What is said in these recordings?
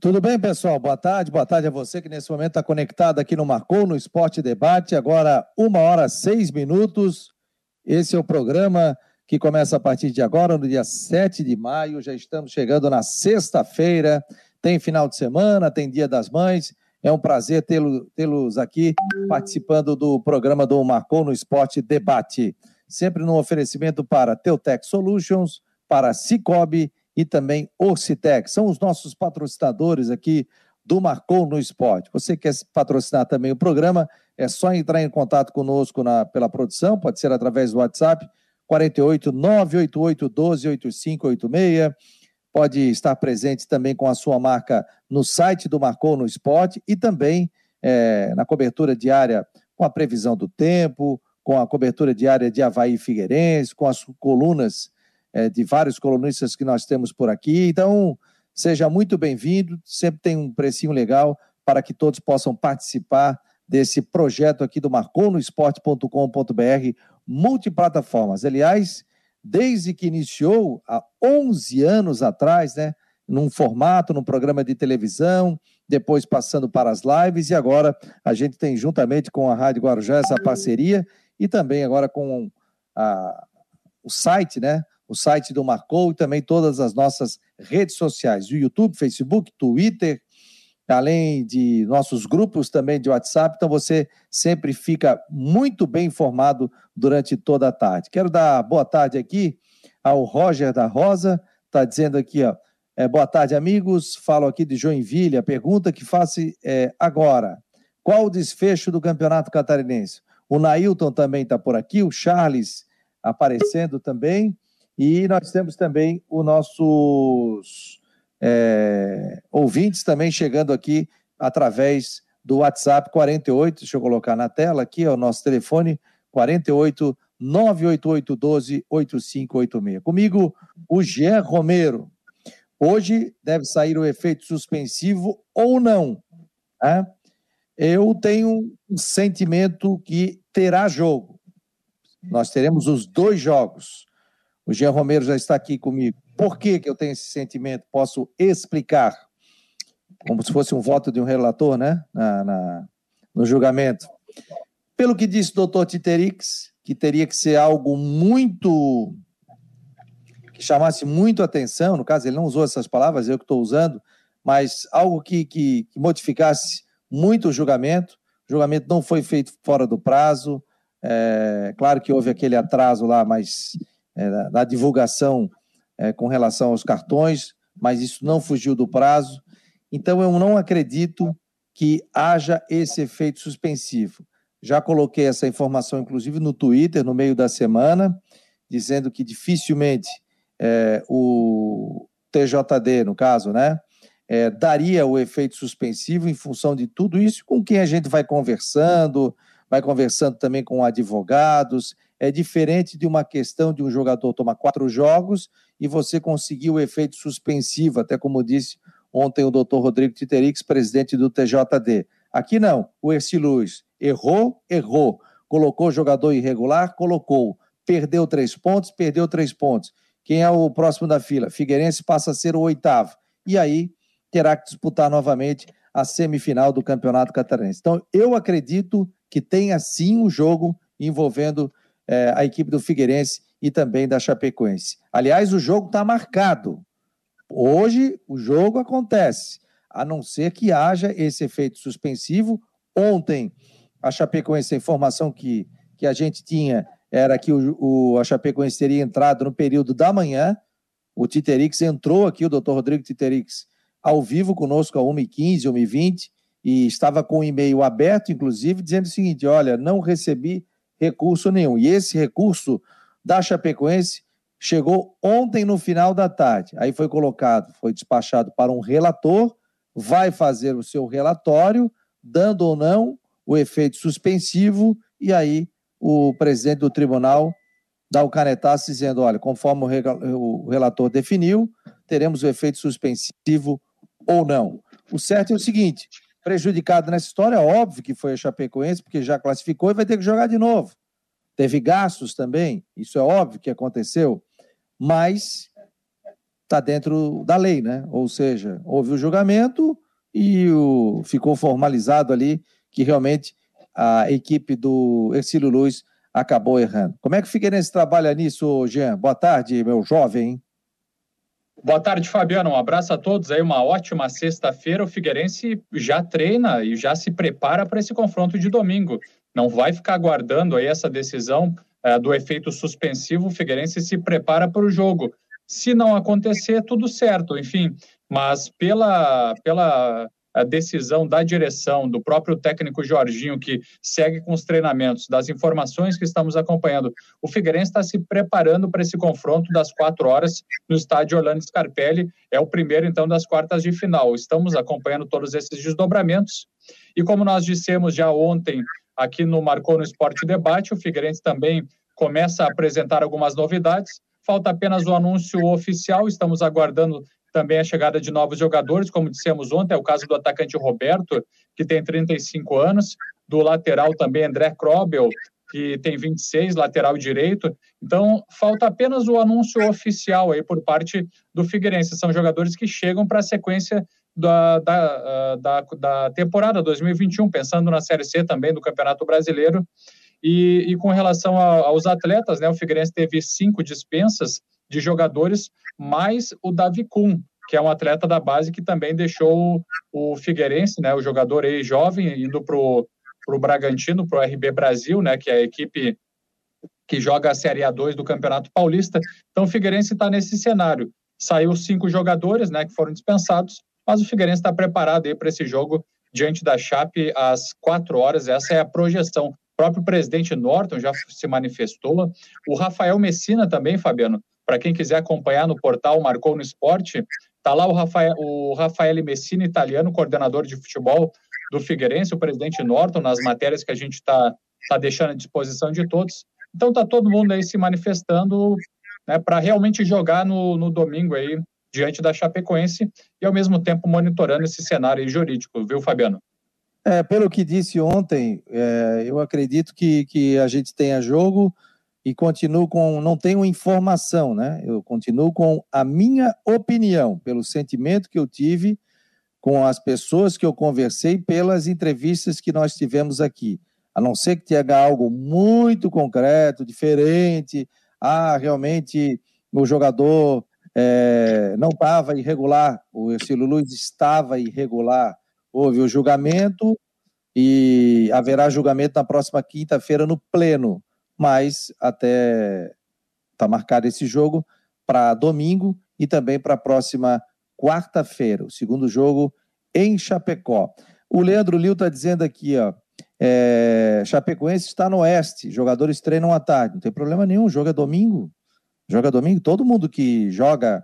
Tudo bem, pessoal? Boa tarde. Boa tarde a você que nesse momento está conectado aqui no Marcou, no Esporte Debate. Agora, uma hora seis minutos. Esse é o programa que começa a partir de agora, no dia 7 de maio. Já estamos chegando na sexta-feira. Tem final de semana, tem Dia das Mães. É um prazer tê-los aqui participando do programa do Marcou no Esporte Debate. Sempre no oferecimento para Teutec Solutions, para Cicobi e também Orcitec. São os nossos patrocinadores aqui do Marcou no Esporte. Você quer patrocinar também o programa, é só entrar em contato conosco na, pela produção, pode ser através do WhatsApp 48 988 12 8586. Pode estar presente também com a sua marca no site do Marcou no Esporte e também é, na cobertura diária com a previsão do tempo, com a cobertura diária de Havaí Figueirense, com as colunas é, de vários colunistas que nós temos por aqui. Então, seja muito bem-vindo, sempre tem um precinho legal para que todos possam participar desse projeto aqui do marconosport.com.br, multiplataformas. Aliás, desde que iniciou há 11 anos atrás, né, num formato, num programa de televisão, depois passando para as lives e agora a gente tem juntamente com a Rádio Guarujá essa parceria e também agora com a, o site, né, o site do Marcou e também todas as nossas redes sociais, o YouTube, Facebook, Twitter, além de nossos grupos também de WhatsApp, então você sempre fica muito bem informado durante toda a tarde. Quero dar boa tarde aqui ao Roger da Rosa, está dizendo aqui, ó, é, boa tarde, amigos, falo aqui de Joinville, a pergunta que faço é agora, qual o desfecho do Campeonato Catarinense? O Nailton também está por aqui, o Charles aparecendo também, e nós temos também os nossos é, ouvintes também chegando aqui através do WhatsApp 48, deixa eu colocar na tela aqui, é o nosso telefone 48 988 12 8586. Comigo, o Jean Romero. Hoje deve sair o efeito suspensivo ou não. Né? Eu tenho um sentimento que terá jogo. Nós teremos os dois jogos. O Jean Romero já está aqui comigo. Por que, que eu tenho esse sentimento? Posso explicar. Como se fosse um voto de um relator, né? Na, na no julgamento. Pelo que disse o doutor Titerix, que teria que ser algo muito. que chamasse muito atenção, no caso, ele não usou essas palavras, eu que estou usando, mas algo que, que, que modificasse muito o julgamento. O julgamento não foi feito fora do prazo. É, claro que houve aquele atraso lá, mas é, da, divulgação é, com relação aos cartões, mas isso não fugiu do prazo. Então, eu não acredito que haja esse efeito suspensivo. Já coloquei essa informação, inclusive, no Twitter, no meio da semana, dizendo que dificilmente é, o TJD, no caso, né, é, daria o efeito suspensivo em função de tudo isso, com quem a gente vai conversando, vai conversando também com advogados, é diferente de uma questão de um jogador tomar quatro jogos e você conseguir o efeito suspensivo, até como disse ontem o doutor Rodrigo Titerix, presidente do TJD. Aqui não, o Erci Luz errou, errou. Colocou jogador irregular, colocou. Perdeu três pontos, perdeu três pontos. Quem é o próximo da fila? Figueirense passa a ser o oitavo. E aí terá que disputar novamente a semifinal do Campeonato Catarinense. Então, eu acredito que tenha sim um jogo envolvendo é, a equipe do Figueirense e também da Chapecoense. Aliás, o jogo está marcado. Hoje o jogo acontece, a não ser que haja esse efeito suspensivo. Ontem, a Chapecoense, a informação que, que a gente tinha era que o, o, a Chapecoense teria entrado no período da manhã. O Titerix entrou aqui, o doutor Rodrigo Titerix, ao vivo conosco a 1h15, 1h20, e estava com o e-mail aberto, inclusive, dizendo o seguinte: olha, não recebi recurso nenhum. E esse recurso da Chapecoense chegou ontem no final da tarde. Aí foi colocado, foi despachado para um relator, vai fazer o seu relatório, dando ou não o efeito suspensivo, e aí o presidente do tribunal dá o canetaço dizendo: olha, conforme o relator definiu, teremos o efeito suspensivo ou não. O certo é o seguinte: prejudicado nessa história, óbvio que foi a Chapecoense, porque já classificou e vai ter que jogar de novo. Teve gastos também, isso é óbvio que aconteceu, mas está dentro da lei, né? Ou seja, houve o julgamento e o, ficou formalizado ali que realmente a equipe do Ercílio Luz acabou errando. Como é que fica nesse trabalho nisso, Jean? Boa tarde, meu jovem. Boa tarde, Fabiano. Um abraço a todos aí. Uma ótima sexta-feira. O Figueirense já treina e já se prepara para esse confronto de domingo. Não vai ficar aguardando aí essa decisão é, do efeito suspensivo. O Figueirense se prepara para o jogo. Se não acontecer, tudo certo. Enfim, mas pela pela a decisão da direção, do próprio técnico Jorginho, que segue com os treinamentos, das informações que estamos acompanhando, o Figueirense está se preparando para esse confronto das quatro horas no estádio Orlando Scarpelli. É o primeiro, então, das quartas de final. Estamos acompanhando todos esses desdobramentos. E como nós dissemos já ontem aqui no Marcou no Esporte Debate, o Figueirense também começa a apresentar algumas novidades. Falta apenas o anúncio oficial, estamos aguardando também a chegada de novos jogadores, como dissemos ontem, é o caso do atacante Roberto, que tem 35 anos, do lateral também André Krobel, que tem 26, lateral direito. Então, falta apenas o anúncio oficial aí por parte do Figueirense. São jogadores que chegam para a sequência da, da, da, da, temporada 2021, pensando na Série C também do Campeonato Brasileiro. E, e com relação a, aos atletas, né, o Figueirense teve cinco dispensas de jogadores, mais o Davi Kuhn, que é um atleta da base que também deixou o Figueirense, né, o jogador aí jovem, indo para o Bragantino, para o RB Brasil, né, que é a equipe que joga a Série A2 do Campeonato Paulista. Então o Figueirense está nesse cenário. Saiu cinco jogadores, né, que foram dispensados, mas o Figueirense está preparado para esse jogo diante da Chape às quatro horas. Essa é a projeção. O próprio presidente Norton já se manifestou. O Rafael Messina também, Fabiano, para quem quiser acompanhar no portal Marcou no Esporte, está lá o Rafael, o Rafael Messina, italiano, coordenador de futebol do Figueirense, o presidente Norton, nas matérias que a gente está tá deixando à disposição de todos. Então está todo mundo aí se manifestando né, para realmente jogar no, no domingo aí diante da Chapecoense e ao mesmo tempo monitorando esse cenário jurídico, viu, Fabiano? É, pelo que disse ontem, é, eu acredito que, que a gente tenha jogo e continuo com, não tenho informação, né? Eu continuo com a minha opinião, pelo sentimento que eu tive com as pessoas que eu conversei, pelas entrevistas que nós tivemos aqui. A não ser que tenha algo muito concreto, diferente, ah, realmente o jogador é, não estava irregular, o Ercílio Luiz estava irregular, houve o julgamento e haverá julgamento na próxima quinta-feira no pleno mas até está marcado esse jogo para domingo e também para a próxima quarta-feira, o segundo jogo em Chapecó. O Leandro Lil está dizendo aqui, ó, é, Chapecoense está no oeste, jogadores treinam à tarde, não tem problema nenhum, joga domingo, joga domingo, todo mundo que joga,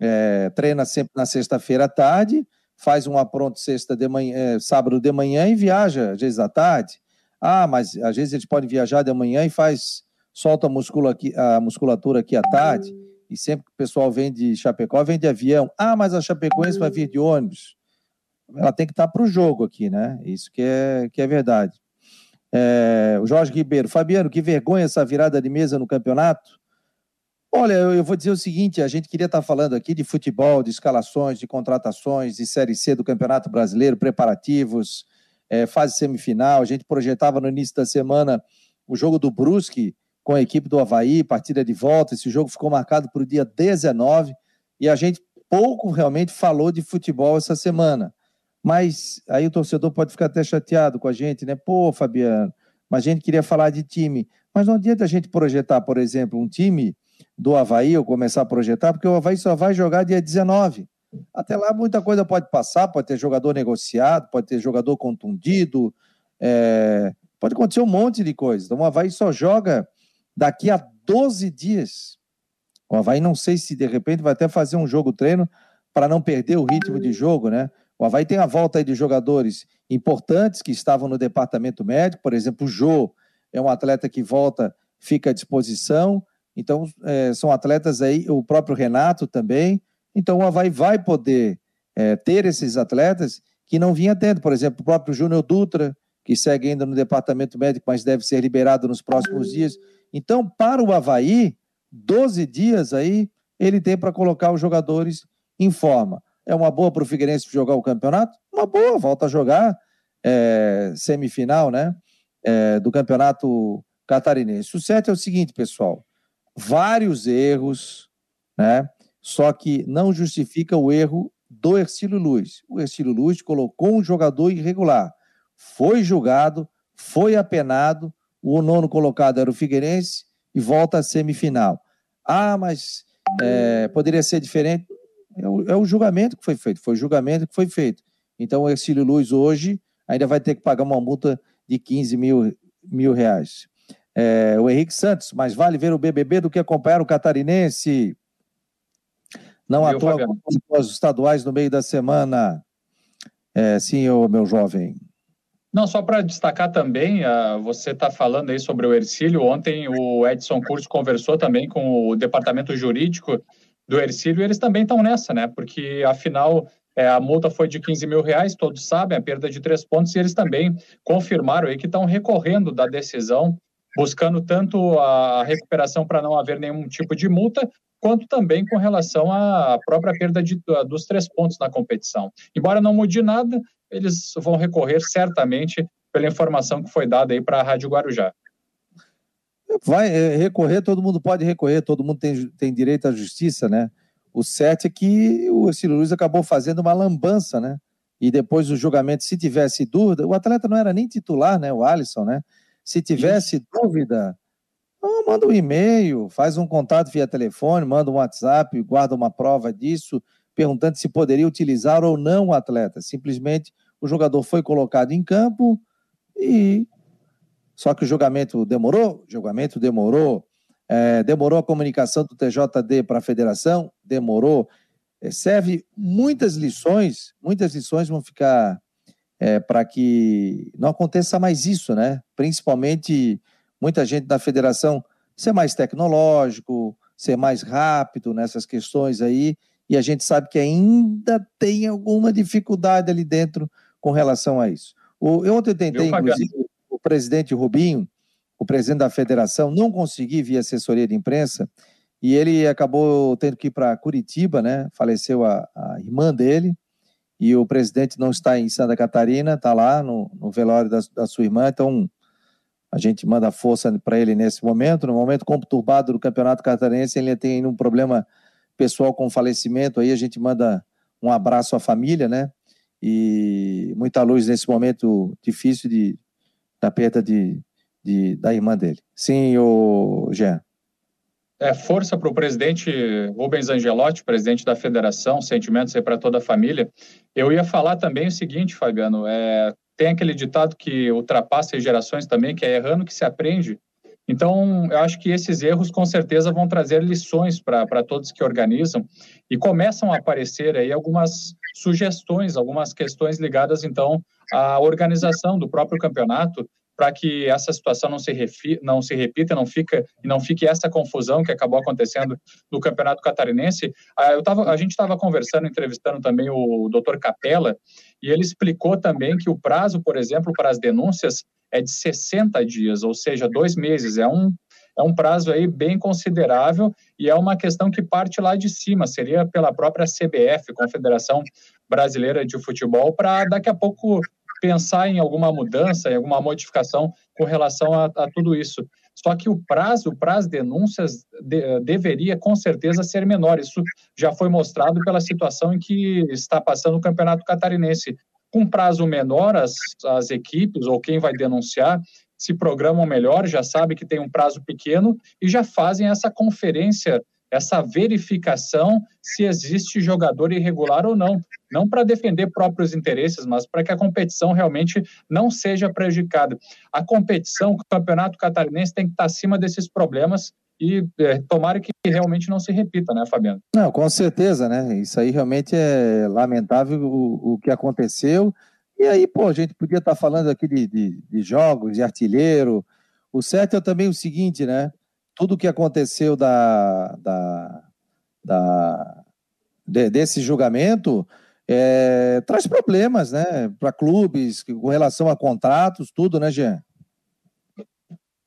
é, treina sempre na sexta-feira à tarde, faz um apronto sexta de manhã, é, sábado de manhã e viaja às vezes à tarde, ah, mas às vezes eles podem viajar de manhã e faz solta a, muscula aqui, a musculatura aqui à tarde. E sempre que o pessoal vem de Chapecó, vem de avião. Ah, mas a Chapecoense vai vir de ônibus. Ela tem que estar para o jogo aqui, né? Isso que é, que é verdade. É, o Jorge Ribeiro. Fabiano, que vergonha essa virada de mesa no campeonato. Olha, eu, eu vou dizer o seguinte: a gente queria estar falando aqui de futebol, de escalações, de contratações, de Série C do Campeonato Brasileiro, preparativos, é, fase semifinal. A gente projetava no início da semana o jogo do Brusque com a equipe do Havaí, partida de volta. Esse jogo ficou marcado para o dia 19 e a gente pouco realmente falou de futebol essa semana. Mas aí o torcedor pode ficar até chateado com a gente, né? Pô, Fabiano, mas a gente queria falar de time. Mas não adianta a gente projetar, por exemplo, um time do Havaí ou começar a projetar, porque o Havaí só vai jogar dia 19. Até lá muita coisa pode passar, pode ter jogador negociado, pode ter jogador contundido, é, pode acontecer um monte de coisa. Então o Havaí só joga daqui a 12 dias. O Havaí não sei se de repente vai até fazer um jogo treino para não perder o ritmo de jogo, né? O Havaí tem a volta de jogadores importantes que estavam no departamento médico, por exemplo, o Jô é um atleta que volta, fica à disposição. Então, é, são atletas aí, o próprio Renato também. Então o Havaí vai poder é, ter esses atletas que não vinha tendo. Por exemplo, o próprio Júnior Dutra, que segue ainda no departamento médico, mas deve ser liberado nos próximos dias. Então, para o Havaí, 12 dias aí ele tem para colocar os jogadores em forma. É uma boa para o Figueirense jogar o campeonato? Uma boa, volta a jogar é, semifinal né, é, do campeonato catarinense. O certo é o seguinte, pessoal: vários erros, né, só que não justifica o erro do Ercílio Luz. O Ercílio Luz colocou um jogador irregular, foi julgado, foi apenado, o nono colocado era o Figueirense e volta à semifinal. Ah, mas é, poderia ser diferente. É o, é o, julgamento que foi feito, foi o julgamento que foi feito. Então o Ercílio Luz hoje ainda vai ter que pagar uma multa de 15 mil, mil reais. É, o Henrique Santos, mais vale ver o BBB do que acompanhar o catarinense. Não à toa os estaduais no meio da semana. É, sim, meu jovem. Não, só para destacar também, uh, você está falando aí sobre o Ercílio. Ontem o Edson Curso conversou também com o departamento jurídico do Ercílio e eles também estão nessa, né? Porque afinal é, a multa foi de 15 mil reais, todos sabem, a perda de três pontos, e eles também confirmaram aí que estão recorrendo da decisão, buscando tanto a recuperação para não haver nenhum tipo de multa, quanto também com relação à própria perda de, dos três pontos na competição. Embora não mude nada, eles vão recorrer certamente pela informação que foi dada aí para a Rádio Guarujá. Vai é, recorrer, todo mundo pode recorrer, todo mundo tem, tem direito à justiça, né? O certo é que o Ciro Luiz acabou fazendo uma lambança, né? E depois do julgamento, se tivesse dúvida, o atleta não era nem titular, né? O Alisson, né? Se tivesse Isso. dúvida, manda um e-mail, faz um contato via telefone, manda um WhatsApp, guarda uma prova disso, perguntando se poderia utilizar ou não o atleta. Simplesmente o jogador foi colocado em campo e. Só que o julgamento demorou? O julgamento demorou. É, demorou a comunicação do TJD para a federação? Demorou. É, serve muitas lições, muitas lições vão ficar é, para que não aconteça mais isso, né? Principalmente muita gente da federação ser mais tecnológico, ser mais rápido nessas questões aí e a gente sabe que ainda tem alguma dificuldade ali dentro com relação a isso. O, eu ontem tentei, inclusive, o presidente Rubinho, o presidente da federação, não consegui via assessoria de imprensa, e ele acabou tendo que ir para Curitiba, né? Faleceu a, a, irmã dele, e o presidente não está em Santa Catarina, está lá no, no velório da, da, sua irmã, então a gente manda força para ele nesse momento, no momento conturbado do campeonato catarinense, ele tem um problema pessoal com falecimento aí, a gente manda um abraço à família, né? E muita luz nesse momento difícil de, da perda de, de, da irmã dele. Sim, o Jean. É, força para o presidente Rubens Angelotti, presidente da federação, sentimentos aí para toda a família. Eu ia falar também o seguinte, Fabiano, é, tem aquele ditado que ultrapassa gerações também, que é errando que se aprende. Então, eu acho que esses erros com certeza vão trazer lições para todos que organizam e começam a aparecer aí algumas sugestões, algumas questões ligadas então à organização do próprio campeonato para que essa situação não se, refi, não se repita, não fica e não fique essa confusão que acabou acontecendo no Campeonato Catarinense. Ah, eu tava, a gente estava conversando, entrevistando também o Dr. Capella, e ele explicou também que o prazo, por exemplo, para as denúncias é de 60 dias, ou seja, dois meses. É um, é um prazo aí bem considerável e é uma questão que parte lá de cima, seria pela própria CBF, Confederação Brasileira de Futebol, para daqui a pouco pensar em alguma mudança, em alguma modificação com relação a, a tudo isso. Só que o prazo para as denúncias de, deveria, com certeza, ser menor. Isso já foi mostrado pela situação em que está passando o Campeonato Catarinense com prazo menor, as, as equipes ou quem vai denunciar se programam melhor, já sabe que tem um prazo pequeno e já fazem essa conferência, essa verificação se existe jogador irregular ou não. Não para defender próprios interesses, mas para que a competição realmente não seja prejudicada. A competição, o campeonato catarinense tem que estar acima desses problemas e é, tomara que realmente não se repita, né, Fabiano? Não, com certeza, né? Isso aí realmente é lamentável o, o que aconteceu. E aí, pô, a gente podia estar falando aqui de, de, de jogos, de artilheiro. O certo é também o seguinte, né? Tudo o que aconteceu da, da, da de, desse julgamento é, traz problemas, né? Para clubes, com relação a contratos, tudo, né, Jean?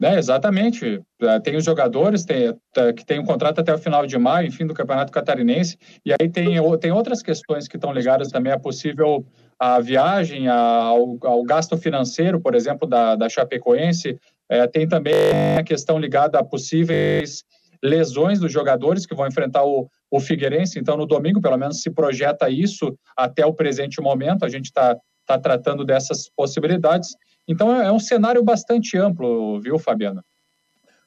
É, exatamente. É, tem os jogadores tem, é, que têm um contrato até o final de maio, enfim, do Campeonato Catarinense, e aí tem, tem outras questões que estão ligadas também à possível a viagem, ao, ao gasto financeiro, por exemplo, da, da Chapecoense. É, tem também a questão ligada a possíveis lesões dos jogadores que vão enfrentar o, o Figueirense. Então, no domingo, pelo menos, se projeta isso até o presente momento. A gente está tá tratando dessas possibilidades. Então é, é um cenário bastante amplo, viu, Fabiano?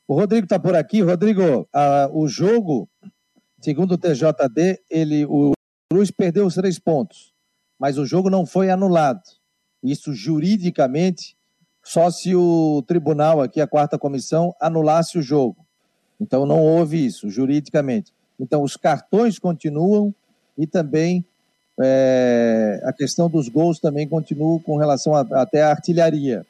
O Rodrigo está por aqui. Rodrigo, a, o jogo, segundo o TJD, ele, o Cruz perdeu os três pontos, mas o jogo não foi anulado. Isso juridicamente, só se o tribunal aqui, a quarta comissão, anulasse o jogo. Então não houve isso, juridicamente. Então os cartões continuam e também é, a questão dos gols também continua com relação a, até à artilharia.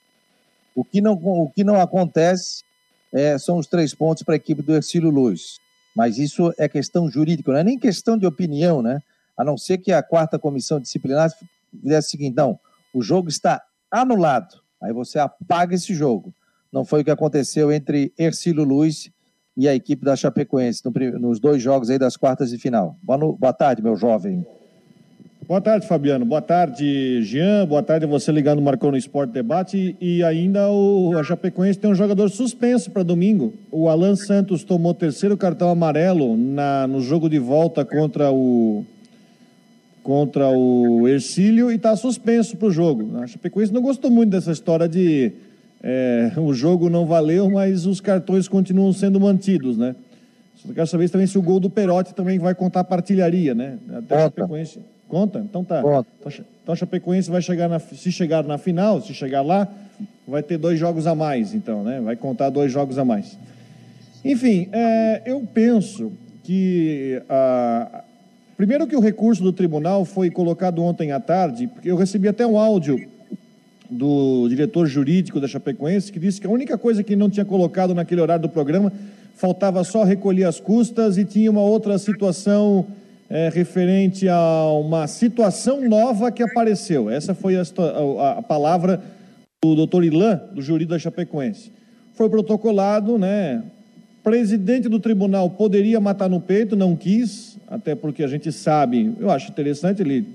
O que não, o que não acontece é, são os três pontos para a equipe do Ercílio Luz. Mas isso é questão jurídica, não é nem questão de opinião, né? A não ser que a quarta comissão disciplinar fizesse o seguinte: não, o jogo está anulado. Aí você apaga esse jogo. Não foi o que aconteceu entre Ercílio Luz e a equipe da Chapecoense no, nos dois jogos aí das quartas de final. Boa, no, boa tarde, meu jovem. Boa tarde, Fabiano. Boa tarde, Jean. Boa tarde você ligando Marcou no Esporte Debate. E ainda o a Chapecoense tem um jogador suspenso para domingo. O Alan Santos tomou terceiro cartão amarelo na, no jogo de volta contra o contra o Ercílio e está suspenso para o jogo. A Chapecoense não gostou muito dessa história de é, o jogo não valeu, mas os cartões continuam sendo mantidos, né? Só quero saber também se o gol do Perotti também vai contar a partilharia, né? Até a Chapecoense Conta? Então tá. Conta. Então, então a Chapecoense vai chegar na, se chegar na final, se chegar lá, vai ter dois jogos a mais, então, né? Vai contar dois jogos a mais. Enfim, é, eu penso que a, primeiro que o recurso do tribunal foi colocado ontem à tarde, porque eu recebi até um áudio do diretor jurídico da Chapecoense que disse que a única coisa que não tinha colocado naquele horário do programa faltava só recolher as custas e tinha uma outra situação é, referente a uma situação nova que apareceu. Essa foi a, a, a palavra do doutor Ilan, do júri da Chapecoense. Foi protocolado, né? Presidente do tribunal poderia matar no peito, não quis, até porque a gente sabe, eu acho interessante, ele,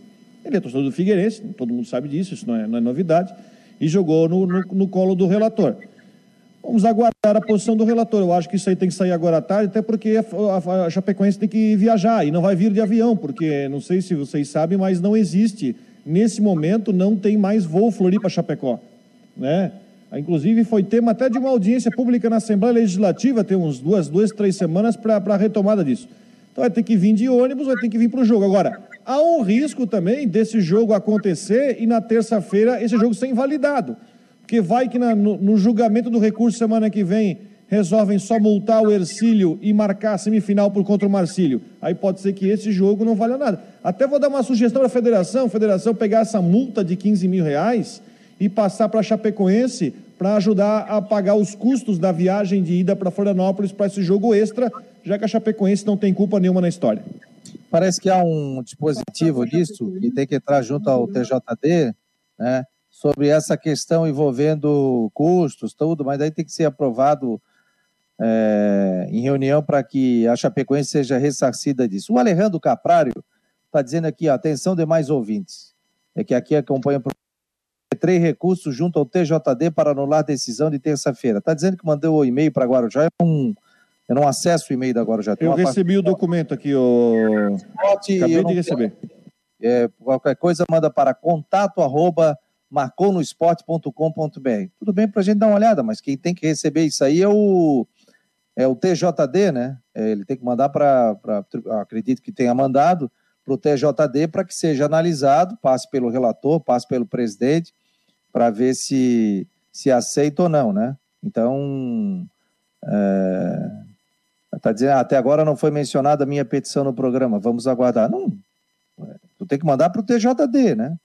ele é torcedor do Figueirense, todo mundo sabe disso, isso não é, não é novidade, e jogou no, no, no colo do relator. Vamos aguardar a posição do relator. Eu acho que isso aí tem que sair agora à tarde, até porque a, a Chapecoense tem que viajar e não vai vir de avião, porque não sei se vocês sabem, mas não existe. Nesse momento não tem mais voo Floripa-Chapecó. Né? Inclusive foi tema até de uma audiência pública na Assembleia Legislativa, tem uns duas, duas três semanas para a retomada disso. Então vai ter que vir de ônibus, vai ter que vir para o jogo. Agora, há um risco também desse jogo acontecer e na terça-feira esse jogo ser invalidado. Porque vai que na, no, no, julgamento do recurso semana que vem resolvem só multar o Ercílio e marcar a semifinal por contra o Marcílio. Aí pode ser que esse jogo não valha nada. Até vou dar uma sugestão para a federação, a federação pegar essa multa de 15 mil reais e passar para Chapecoense para ajudar a pagar os custos da viagem de ida para Florianópolis para esse jogo extra, já que a Chapecoense não tem culpa nenhuma na história. Parece que há um dispositivo disso que tem que entrar junto ao TJD, né? sobre essa questão envolvendo custos, tudo, mas aí tem que ser aprovado é, em reunião para que a Chapecoense seja ressarcida disso. O Alejandro Caprário está dizendo aqui, ó, atenção demais ouvintes, é que aqui acompanha três recursos junto ao TJD para anular decisão de terça-feira. Está dizendo que mandou o e-mail para Guarujá, eu não, eu não acesso o e-mail da Guarujá. Eu recebi parte... o documento aqui, o... Acabei de receber. É, qualquer coisa manda para contato arroba marconosport.com.br. Tudo bem para a gente dar uma olhada, mas quem tem que receber isso aí é o, é o TJD, né? É, ele tem que mandar para, acredito que tenha mandado para o TJD para que seja analisado, passe pelo relator, passe pelo presidente, para ver se, se aceita ou não, né? Então, é, tá dizendo, até agora não foi mencionada a minha petição no programa, vamos aguardar. Não, tu tem que mandar para o TJD, né?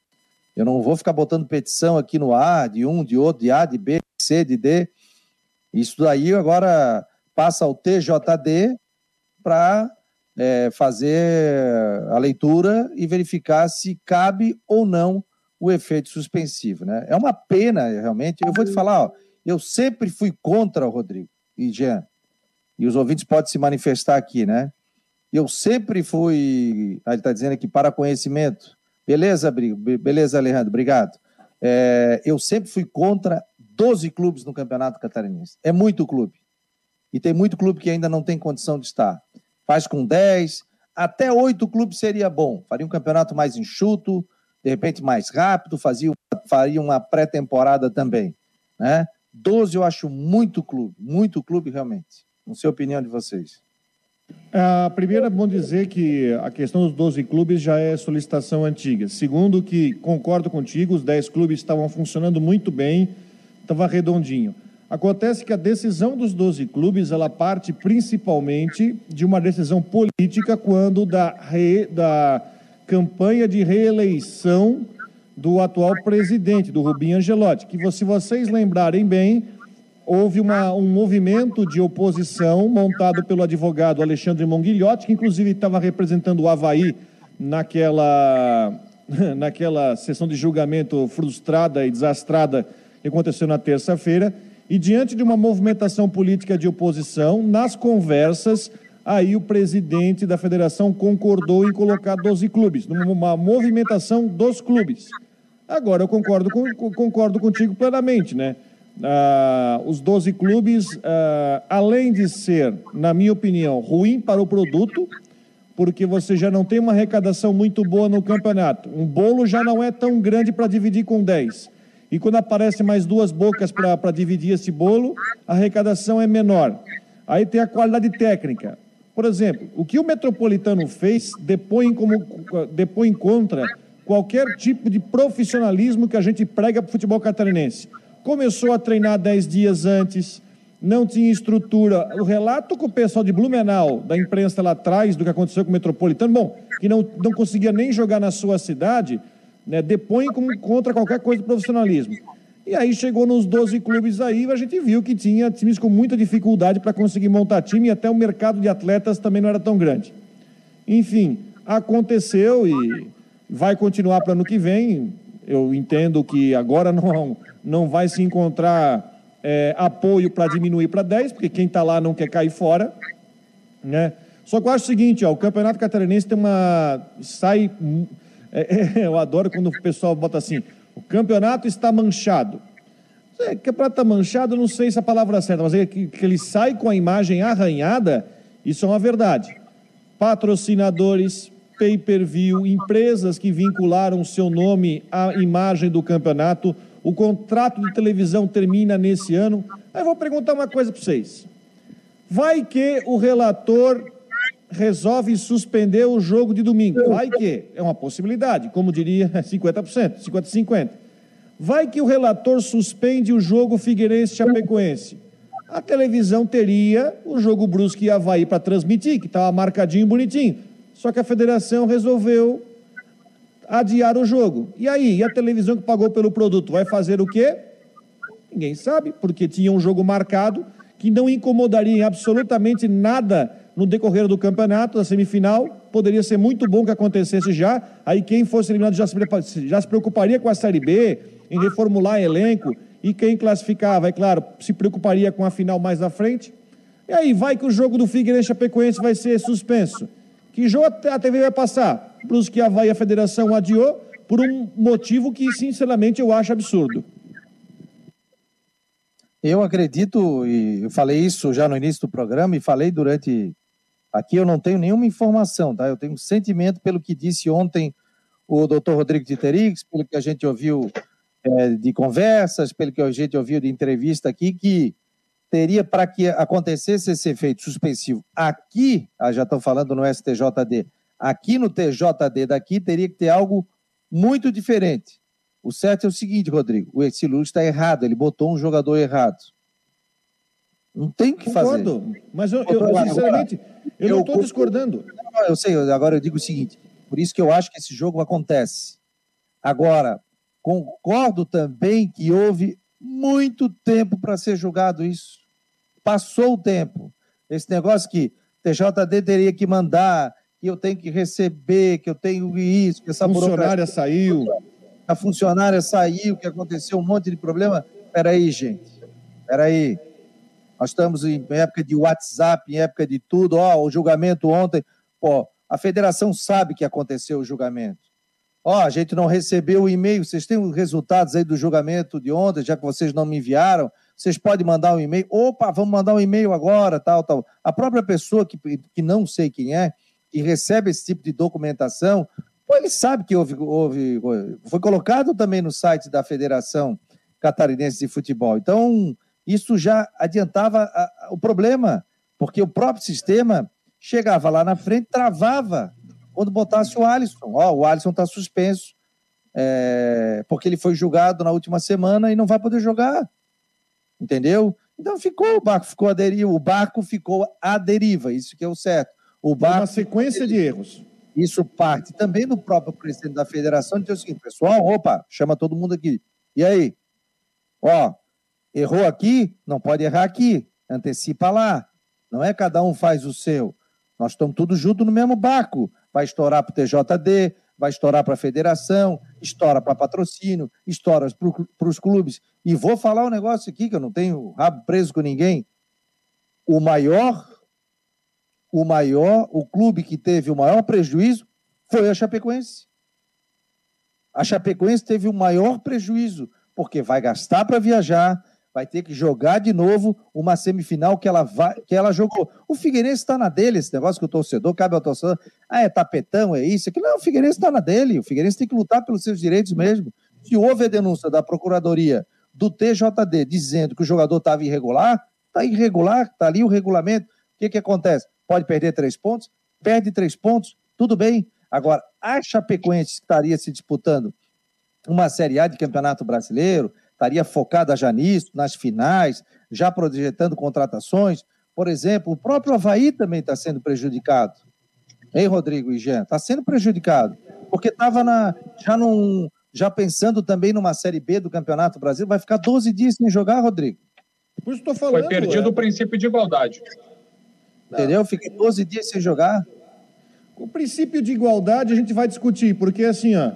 Eu não vou ficar botando petição aqui no A, de um, de outro, de A, de B, de C, de D. Isso daí agora passa ao TJD para é, fazer a leitura e verificar se cabe ou não o efeito suspensivo. Né? É uma pena, realmente. Eu vou te falar, ó, Eu sempre fui contra o Rodrigo e Jean. E os ouvintes podem se manifestar aqui, né? Eu sempre fui. Ah, ele está dizendo aqui, para conhecimento. Beleza, beleza, Alejandro, obrigado. É, eu sempre fui contra 12 clubes no Campeonato Catarinense. É muito clube. E tem muito clube que ainda não tem condição de estar. Faz com 10, até 8 clubes seria bom. Faria um campeonato mais enxuto, de repente mais rápido, fazia, faria uma pré-temporada também. Né? 12 eu acho muito clube, muito clube realmente. Não sei a opinião de vocês. A primeira, é bom dizer que a questão dos 12 clubes já é solicitação antiga. Segundo, que concordo contigo, os 10 clubes estavam funcionando muito bem, estava redondinho. Acontece que a decisão dos 12 clubes, ela parte principalmente de uma decisão política quando da, re, da campanha de reeleição do atual presidente, do Rubinho Angelotti, que se vocês lembrarem bem, houve uma, um movimento de oposição montado pelo advogado Alexandre Monguilhotti, que inclusive estava representando o Havaí naquela, naquela sessão de julgamento frustrada e desastrada que aconteceu na terça-feira. E diante de uma movimentação política de oposição, nas conversas, aí o presidente da federação concordou em colocar 12 clubes, numa movimentação dos clubes. Agora, eu concordo, com, concordo contigo plenamente, né? Ah, os 12 clubes, ah, além de ser, na minha opinião, ruim para o produto, porque você já não tem uma arrecadação muito boa no campeonato. Um bolo já não é tão grande para dividir com 10. E quando aparece mais duas bocas para dividir esse bolo, a arrecadação é menor. Aí tem a qualidade técnica. Por exemplo, o que o Metropolitano fez depõe, como, depõe contra qualquer tipo de profissionalismo que a gente prega para o futebol catarinense começou a treinar dez dias antes, não tinha estrutura. O relato com o pessoal de Blumenau, da imprensa lá atrás, do que aconteceu com o Metropolitano, bom, que não, não conseguia nem jogar na sua cidade, né, depõe como contra qualquer coisa de profissionalismo. E aí chegou nos 12 clubes aí, a gente viu que tinha times com muita dificuldade para conseguir montar time e até o mercado de atletas também não era tão grande. Enfim, aconteceu e vai continuar para ano que vem. Eu entendo que agora não, não vai se encontrar é, apoio para diminuir para 10, porque quem está lá não quer cair fora. Né? Só que eu acho o seguinte, ó, o Campeonato Catarinense tem uma... sai... É, é, eu adoro quando o pessoal bota assim, o campeonato está manchado. É, campeonato está manchado, não sei se a palavra é certa, mas é que, que ele sai com a imagem arranhada, isso é uma verdade. Patrocinadores, pay-per-view, empresas que vincularam seu nome à imagem do campeonato, o contrato de televisão termina nesse ano. Aí eu vou perguntar uma coisa para vocês. Vai que o relator resolve suspender o jogo de domingo. Vai que, é uma possibilidade, como diria 50%, 50-50. Vai que o relator suspende o jogo Figueirense-Chapecoense. A televisão teria o jogo Brusque e Havaí para transmitir, que estava marcadinho bonitinho. Só que a federação resolveu adiar o jogo. E aí, e a televisão que pagou pelo produto vai fazer o quê? Ninguém sabe, porque tinha um jogo marcado que não incomodaria absolutamente nada no decorrer do campeonato, da semifinal. Poderia ser muito bom que acontecesse já. Aí quem fosse eliminado já se, já se preocuparia com a Série B, em reformular elenco. E quem classificava, é claro, se preocuparia com a final mais à frente. E aí, vai que o jogo do Figueirense Chapecoense vai ser suspenso. Que jogo a TV vai passar? Para os que a Havaí a Federação adiou, por um motivo que, sinceramente, eu acho absurdo. Eu acredito, e eu falei isso já no início do programa, e falei durante. Aqui eu não tenho nenhuma informação, tá? Eu tenho um sentimento pelo que disse ontem o doutor Rodrigo Titerix, pelo que a gente ouviu é, de conversas, pelo que a gente ouviu de entrevista aqui, que teria para que acontecesse esse efeito suspensivo aqui, ah, já estou falando no STJD, aqui no TJD daqui teria que ter algo muito diferente. O certo é o seguinte, Rodrigo, esse Lula está errado, ele botou um jogador errado. Não tem o que Concordo, fazer. Mas eu, eu, eu sinceramente, eu, eu não estou discordando. Eu sei, agora eu digo o seguinte, por isso que eu acho que esse jogo acontece. Agora, concordo também que houve muito tempo para ser julgado isso. Passou o tempo. Esse negócio que TJD teria que mandar, que eu tenho que receber, que eu tenho isso, que essa funcionária saiu. A funcionária saiu, que aconteceu um monte de problema. Peraí, gente. Peraí. Nós estamos em época de WhatsApp, em época de tudo. Ó, o julgamento ontem. Pô, a federação sabe que aconteceu o julgamento. Ó, a gente não recebeu o e-mail. Vocês têm os resultados aí do julgamento de ontem, já que vocês não me enviaram. Vocês podem mandar um e-mail. Opa, vamos mandar um e-mail agora, tal, tal. A própria pessoa que, que não sei quem é, que recebe esse tipo de documentação, pô, ele sabe que houve, houve, foi colocado também no site da Federação Catarinense de Futebol. Então, isso já adiantava a, a, o problema, porque o próprio sistema chegava lá na frente, travava quando botasse o Alisson. Ó, o Alisson está suspenso, é, porque ele foi julgado na última semana e não vai poder jogar. Entendeu? Então ficou, o barco ficou a deriva, o barco ficou à deriva, isso que é o certo. O barco, uma sequência de erros. Isso parte também do próprio presidente da federação, de dizer o seguinte, pessoal, opa, chama todo mundo aqui. E aí? Ó, errou aqui, não pode errar aqui. Antecipa lá. Não é cada um faz o seu. Nós estamos todos juntos no mesmo barco. Vai estourar para o TJD, vai estourar para a federação, estoura para patrocínio, estoura para os clubes. E vou falar um negócio aqui que eu não tenho rabo preso com ninguém. O maior, o maior, o clube que teve o maior prejuízo foi a Chapecoense. A Chapecoense teve o maior prejuízo, porque vai gastar para viajar, vai ter que jogar de novo uma semifinal que ela, vai, que ela jogou. O Figueirense está na dele, esse negócio que o torcedor, cabe ao torcedor, ah, é tapetão, é isso, aquilo. Não, o Figueirense está na dele, o Figueirense tem que lutar pelos seus direitos mesmo. Se houve a denúncia da Procuradoria do TJD dizendo que o jogador estava irregular, está irregular, está ali o regulamento, o que, que acontece? Pode perder três pontos? Perde três pontos, tudo bem. Agora, a Chapecoense estaria se disputando uma Série A de Campeonato Brasileiro, estaria focada já nisso, nas finais, já projetando contratações. Por exemplo, o próprio Havaí também está sendo prejudicado. Hein, Rodrigo e Jean? Está sendo prejudicado. Porque estava já, num, já pensando também numa Série B do Campeonato Brasileiro, vai ficar 12 dias sem jogar, Rodrigo. Por isso estou falando. Foi perdido é... o princípio de igualdade. Entendeu? Fiquei 12 dias sem jogar. O princípio de igualdade a gente vai discutir, porque assim, ó,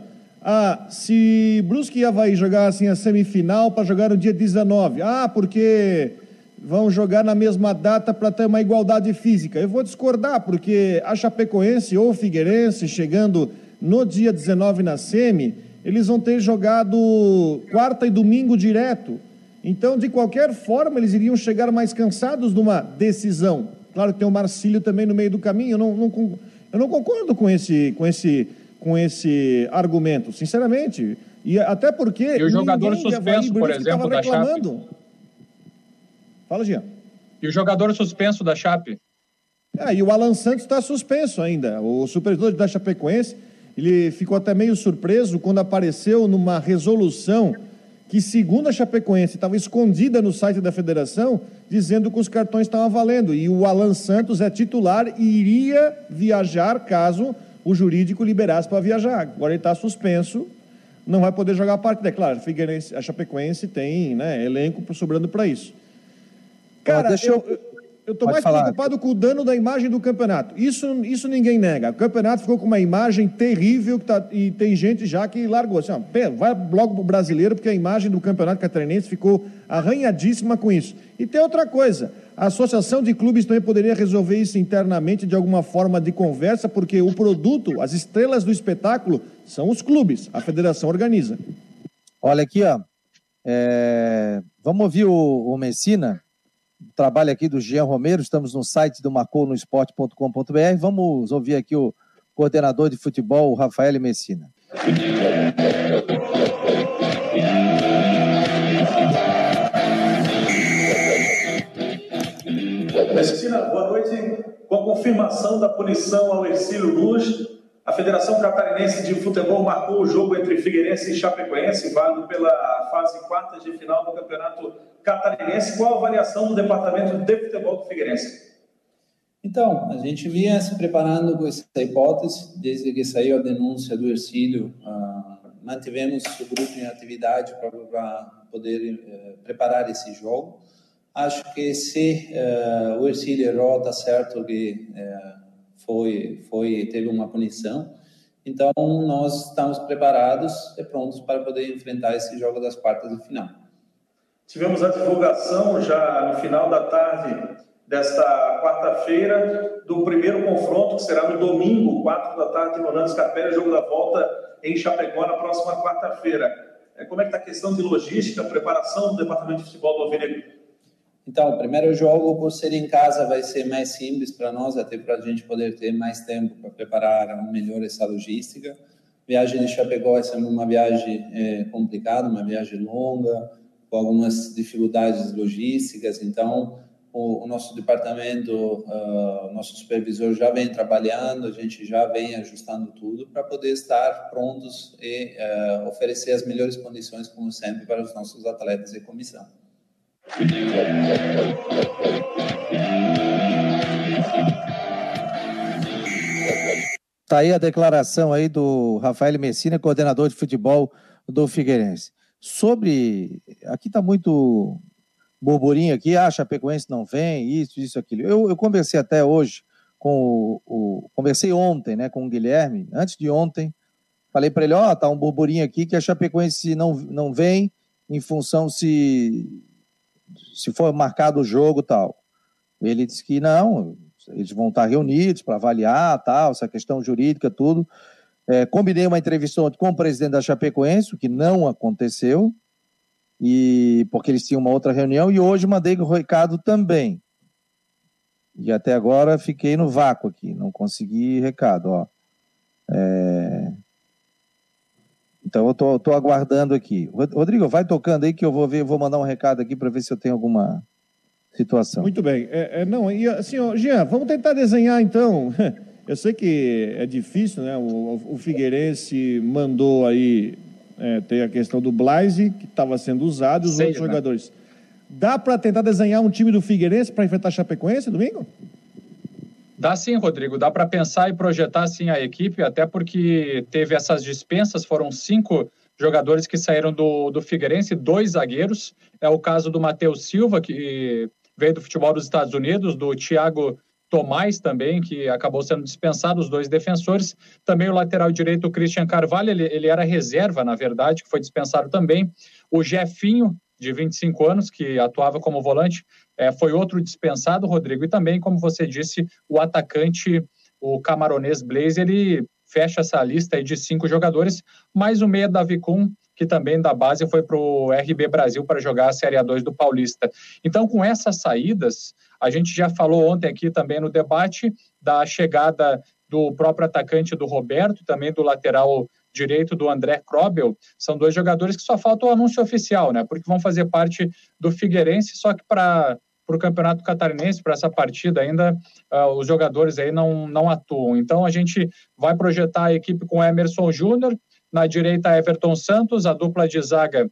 ah, se Brusque e Havaí jogassem a semifinal para jogar no dia 19. Ah, porque vão jogar na mesma data para ter uma igualdade física. Eu vou discordar, porque a Chapecoense ou Figueirense, chegando no dia 19 na semi, eles vão ter jogado quarta e domingo direto. Então, de qualquer forma, eles iriam chegar mais cansados numa decisão. Claro que tem o Marcílio também no meio do caminho. Eu não, não, eu não concordo com esse, com esse com esse argumento, sinceramente. E até porque. E o jogador suspenso, por exemplo, da Chape. Fala, Jean. E o jogador suspenso da Chape? É, e o Alan Santos está suspenso ainda. O supervisor da Chapecoense, ele ficou até meio surpreso quando apareceu numa resolução que, segundo a Chapecoense, estava escondida no site da federação, dizendo que os cartões estavam valendo. E o Alan Santos é titular e iria viajar caso o jurídico liberasse para viajar. Agora ele está suspenso, não vai poder jogar a partida. É claro, a Chapecoense tem né, elenco sobrando para isso. Cara, deixa eu, eu estou mais falar. preocupado com o dano da imagem do campeonato. Isso, isso ninguém nega. O campeonato ficou com uma imagem terrível que tá, e tem gente já que largou. Assim, ó, vai logo para o brasileiro, porque a imagem do campeonato catarinense ficou arranhadíssima com isso. E tem outra coisa. A associação de clubes também poderia resolver isso internamente de alguma forma de conversa, porque o produto, as estrelas do espetáculo, são os clubes, a federação organiza. Olha aqui, ó. É... Vamos ouvir o, o Messina, trabalho aqui do Jean Romero, estamos no site do marconosport.com.br. Vamos ouvir aqui o coordenador de futebol, o Rafael Messina. Cristina, boa noite. Com a confirmação da punição ao Ercílio Luz, a Federação Catarinense de Futebol marcou o jogo entre Figueirense e Chapecoense, válido pela fase quarta de final do Campeonato Catarinense. Qual a avaliação do Departamento de Futebol do Figueirense? Então, a gente vinha se preparando com essa hipótese, desde que saiu a denúncia do Ercílio, uh, mantivemos o grupo em atividade para poder uh, preparar esse jogo. Acho que se uh, o Ercílio errou, está certo que uh, foi, foi, teve uma punição. Então, nós estamos preparados e prontos para poder enfrentar esse jogo das quartas de final. tivemos a divulgação já no final da tarde desta quarta-feira do primeiro confronto, que será no domingo, 4 da tarde, no Hernandes Capela, jogo da volta em Chapecó na próxima quarta-feira. É, como é que está a questão de logística, preparação do departamento de futebol do Alvinegro? Então, o primeiro jogo, por ser em casa, vai ser mais simples para nós, até para a gente poder ter mais tempo para preparar melhor essa logística. Viagem de Chapecó vai ser uma viagem é, complicada, uma viagem longa, com algumas dificuldades logísticas. Então, o, o nosso departamento, uh, nosso supervisor já vem trabalhando, a gente já vem ajustando tudo para poder estar prontos e uh, oferecer as melhores condições, como sempre, para os nossos atletas e comissão. Está aí a declaração aí do Rafael Messina, coordenador de futebol do Figueirense. Sobre. Aqui está muito burburinho aqui, ah, Chapecoense não vem, isso, isso, aquilo. Eu, eu conversei até hoje com o, o, Conversei ontem, né, com o Guilherme, antes de ontem, falei para ele, ó, oh, tá um burburinho aqui que a Chapecoense não, não vem em função se, se for marcado o jogo tal. Ele disse que não, eles vão estar reunidos para avaliar tal, essa questão jurídica, tudo. É, combinei uma entrevista ontem com o presidente da Chapecoense, o que não aconteceu, e porque eles tinham uma outra reunião, e hoje mandei o recado também. E até agora fiquei no vácuo aqui, não consegui recado. Ó. É... Então eu tô, tô aguardando aqui. Rodrigo, vai tocando aí que eu vou ver, vou mandar um recado aqui para ver se eu tenho alguma situação. Muito bem. É, é, não, e assim, ó, Jean, vamos tentar desenhar então. Eu sei que é difícil, né? O, o Figueirense mandou aí é, tem a questão do Blaise, que estava sendo usado, e os Sei, outros né? jogadores. Dá para tentar desenhar um time do Figueirense para enfrentar a Chapecoense domingo? Dá sim, Rodrigo. Dá para pensar e projetar sim a equipe, até porque teve essas dispensas, foram cinco jogadores que saíram do, do Figueirense, dois zagueiros. É o caso do Matheus Silva, que veio do futebol dos Estados Unidos, do Thiago Tomás também, que acabou sendo dispensado, os dois defensores. Também o lateral direito, o Christian Carvalho, ele, ele era reserva, na verdade, que foi dispensado também. O Jefinho, de 25 anos, que atuava como volante, é, foi outro dispensado, Rodrigo. E também, como você disse, o atacante, o camaronês Blaze, ele fecha essa lista de cinco jogadores, mais o meia Davi Kuhn, que também da base foi para o RB Brasil para jogar a Série A2 do Paulista. Então, com essas saídas, a gente já falou ontem aqui também no debate da chegada do próprio atacante do Roberto, também do lateral direito do André Krobel, são dois jogadores que só falta o anúncio oficial, né? Porque vão fazer parte do Figueirense, só que para para o Campeonato Catarinense, para essa partida ainda, uh, os jogadores aí não, não atuam. Então a gente vai projetar a equipe com Emerson Júnior, na direita Everton Santos, a dupla de zaga,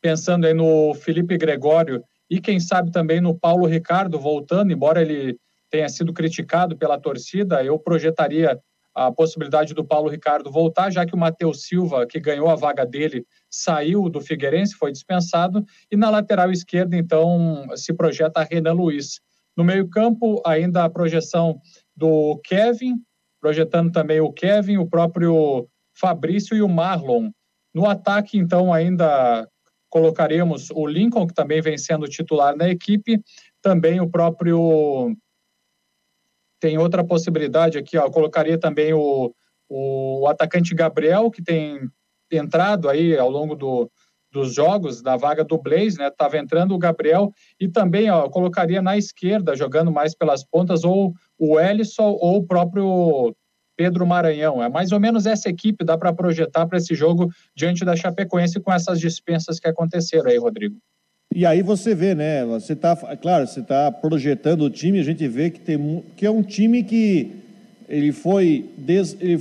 pensando aí no Felipe Gregório e quem sabe também no Paulo Ricardo voltando, embora ele tenha sido criticado pela torcida, eu projetaria a possibilidade do Paulo Ricardo voltar, já que o Matheus Silva, que ganhou a vaga dele, saiu do Figueirense, foi dispensado, e na lateral esquerda, então, se projeta Renan Luiz. No meio-campo, ainda a projeção do Kevin, projetando também o Kevin, o próprio Fabrício e o Marlon. No ataque, então, ainda colocaremos o Lincoln, que também vem sendo titular na equipe, também o próprio. Tem outra possibilidade aqui, ó, colocaria também o, o atacante Gabriel, que tem entrado aí ao longo do, dos jogos, da vaga do Blaze, né? Estava entrando o Gabriel e também, ó, colocaria na esquerda, jogando mais pelas pontas, ou o Ellison ou o próprio Pedro Maranhão. É mais ou menos essa equipe dá para projetar para esse jogo diante da Chapecoense com essas dispensas que aconteceram aí, Rodrigo. E aí você vê, né? Você tá, claro, você está projetando o time, a gente vê que tem que é um time que ele foi des, ele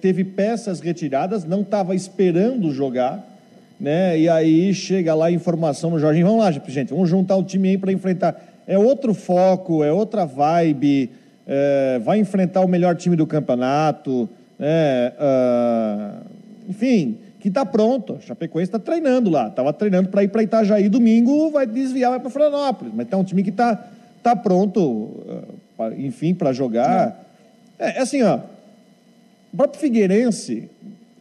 teve peças retiradas, não estava esperando jogar, né? E aí chega lá a informação no Jorginho, vamos lá, gente, vamos juntar o time aí para enfrentar. É outro foco, é outra vibe é, vai enfrentar o melhor time do campeonato, né, uh, enfim, que está pronto. A Chapecoense está treinando lá, estava treinando para ir para Itajaí domingo, vai desviar, vai para Florianópolis, mas está um time que está tá pronto, uh, enfim, para jogar. É. é. assim, ó, o próprio Figueirense,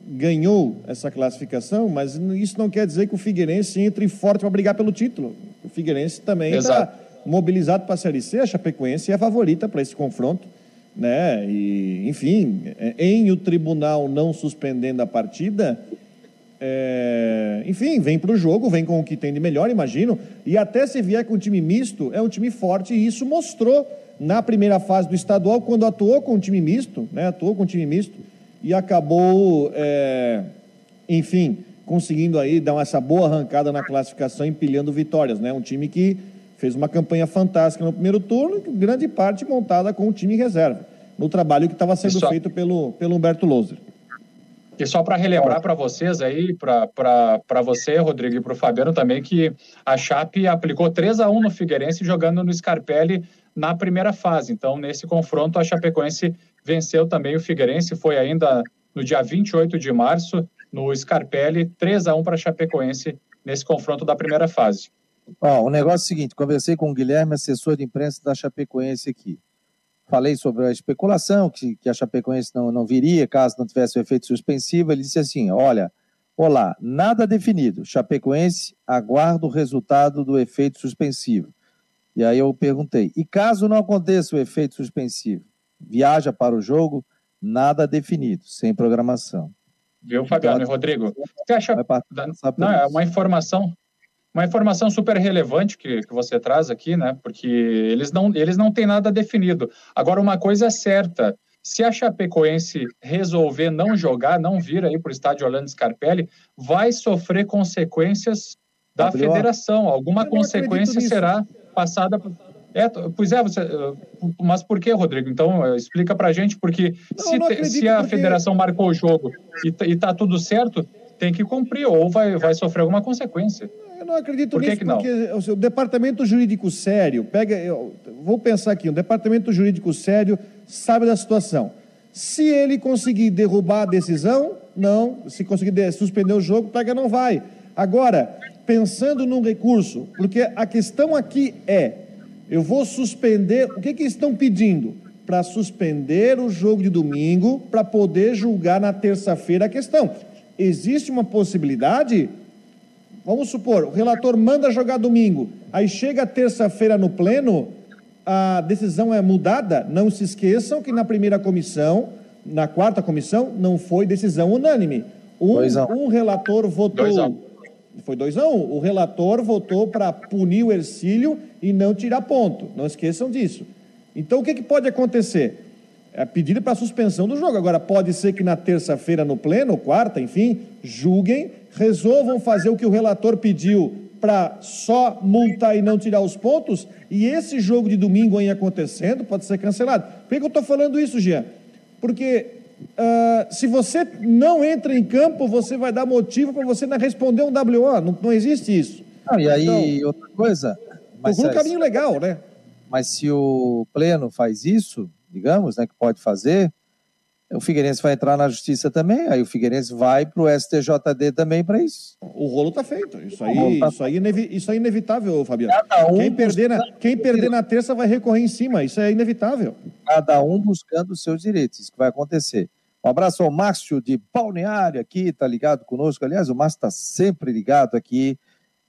ganhou essa classificação, mas isso não quer dizer que o Figueirense entre forte para brigar pelo título. O Figueirense também está mobilizado para a Série C, a Chapecoense é a favorita para esse confronto. Né? E, enfim, é, em o tribunal não suspendendo a partida, é, enfim, vem para o jogo, vem com o que tem de melhor, imagino. E até se vier com um time misto, é um time forte, e isso mostrou na primeira fase do estadual, quando atuou com um time misto, né? Atuou com um time misto e acabou, é, enfim, conseguindo aí dar essa boa arrancada na classificação, empilhando vitórias, né? Um time que fez uma campanha fantástica no primeiro turno, grande parte montada com o time reserva, no trabalho que estava sendo só... feito pelo, pelo Humberto Loser. E só para relembrar para vocês aí, para você, Rodrigo, e para o Fabiano também, que a Chape aplicou 3 a 1 no Figueirense jogando no Scarpelli na primeira fase. Então, nesse confronto, a Chapecoense venceu também o Figueirense, foi ainda no dia 28 de março, no Scarpelli, 3 a 1 para a Chapecoense nesse confronto da primeira fase. O negócio é o seguinte, conversei com o Guilherme, assessor de imprensa da Chapecoense aqui. Falei sobre a especulação, que, que a Chapecoense não, não viria caso não tivesse o efeito suspensivo. Ele disse assim, olha, olá, nada definido. Chapecoense aguarda o resultado do efeito suspensivo. E aí eu perguntei: e caso não aconteça o efeito suspensivo? Viaja para o jogo, nada definido, sem programação. Viu, Fabiano então, e Rodrigo? Você acha. Não, é uma informação. Uma informação super relevante que, que você traz aqui, né? Porque eles não, eles não têm nada definido. Agora, uma coisa é certa: se a Chapecoense resolver não jogar, não vir aí para o estádio Orlando Scarpelli, vai sofrer consequências da federação. Alguma consequência será passada. É, pois é, você, mas por que, Rodrigo? Então, eh, explica pra gente, porque não, se, não se a porque... federação marcou o jogo e, e tá tudo certo, tem que cumprir, ou vai, vai sofrer alguma consequência. Eu não acredito por que nisso, que não? porque o departamento jurídico sério, pega, eu, vou pensar aqui, um departamento jurídico sério sabe da situação. Se ele conseguir derrubar a decisão, não. Se conseguir suspender o jogo, pega, não vai. Agora, pensando num recurso, porque a questão aqui é: eu vou suspender. O que, que estão pedindo? Para suspender o jogo de domingo para poder julgar na terça-feira a questão. Existe uma possibilidade? Vamos supor, o relator manda jogar domingo, aí chega terça-feira no pleno, a decisão é mudada. Não se esqueçam que na primeira comissão, na quarta comissão, não foi decisão unânime. Um, um relator votou foi 2 a 1 um. O relator votou para punir o Ercílio e não tirar ponto. Não esqueçam disso. Então, o que, que pode acontecer? É pedido para suspensão do jogo. Agora, pode ser que na terça-feira, no pleno, quarta, enfim, julguem, resolvam fazer o que o relator pediu para só multar e não tirar os pontos, e esse jogo de domingo aí acontecendo pode ser cancelado. Por que, que eu estou falando isso, Jean? Porque Uh, se você não entra em campo, você vai dar motivo para você não responder um WO. Não, não existe isso. Não, e aí, então, outra coisa. Mas um caminho legal, né? Mas se o Pleno faz isso, digamos, né, que pode fazer, o Figueirense vai entrar na justiça também, aí o Figueirense vai para o STJD também para isso. O rolo está feito. Isso aí, tá... isso, aí é isso é inevitável, Fabiano. Um quem, perder na, quem perder na terça vai recorrer em cima, isso é inevitável. Cada um buscando os seus direitos, isso que vai acontecer. Um abraço ao Márcio de Balneário aqui, tá ligado conosco. Aliás, o Márcio está sempre ligado aqui.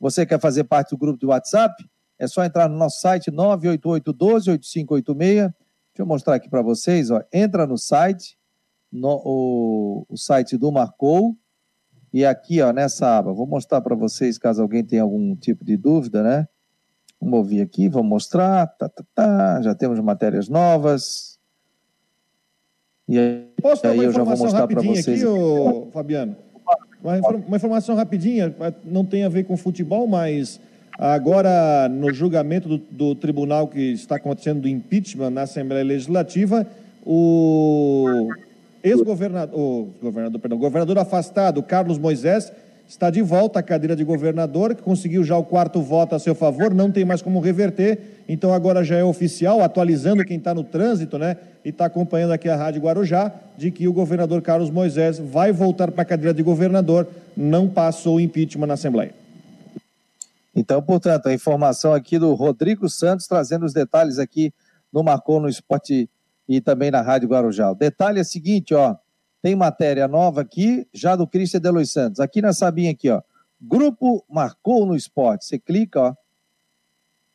Você quer fazer parte do grupo de WhatsApp? É só entrar no nosso site 988-12-8586. Deixa eu mostrar aqui para vocês. Ó. Entra no site, no, o, o site do Marcou, e aqui ó, nessa aba, vou mostrar para vocês caso alguém tenha algum tipo de dúvida, né? Vamos ouvir aqui, vamos mostrar. Tá, tá, tá. Já temos matérias novas. E aí, Posso uma eu já vou mostrar para vocês. Aqui, ô, Fabiano? Uma, uma informação rapidinha, não tem a ver com futebol, mas agora no julgamento do, do tribunal que está acontecendo do impeachment na Assembleia Legislativa, o ex-governador, governador, perdão, governador afastado, Carlos Moisés, está de volta à cadeira de governador, que conseguiu já o quarto voto a seu favor, não tem mais como reverter, então agora já é oficial, atualizando quem está no trânsito, né? E está acompanhando aqui a Rádio Guarujá, de que o governador Carlos Moisés vai voltar para a cadeira de governador, não passou o impeachment na Assembleia. Então, portanto, a informação aqui do Rodrigo Santos, trazendo os detalhes aqui no Marcou no Esporte e também na Rádio Guarujá. O detalhe é o seguinte, ó, tem matéria nova aqui, já do Cristian de Los Santos. Aqui na Sabinha, aqui, ó. Grupo marcou no esporte. Você clica, ó.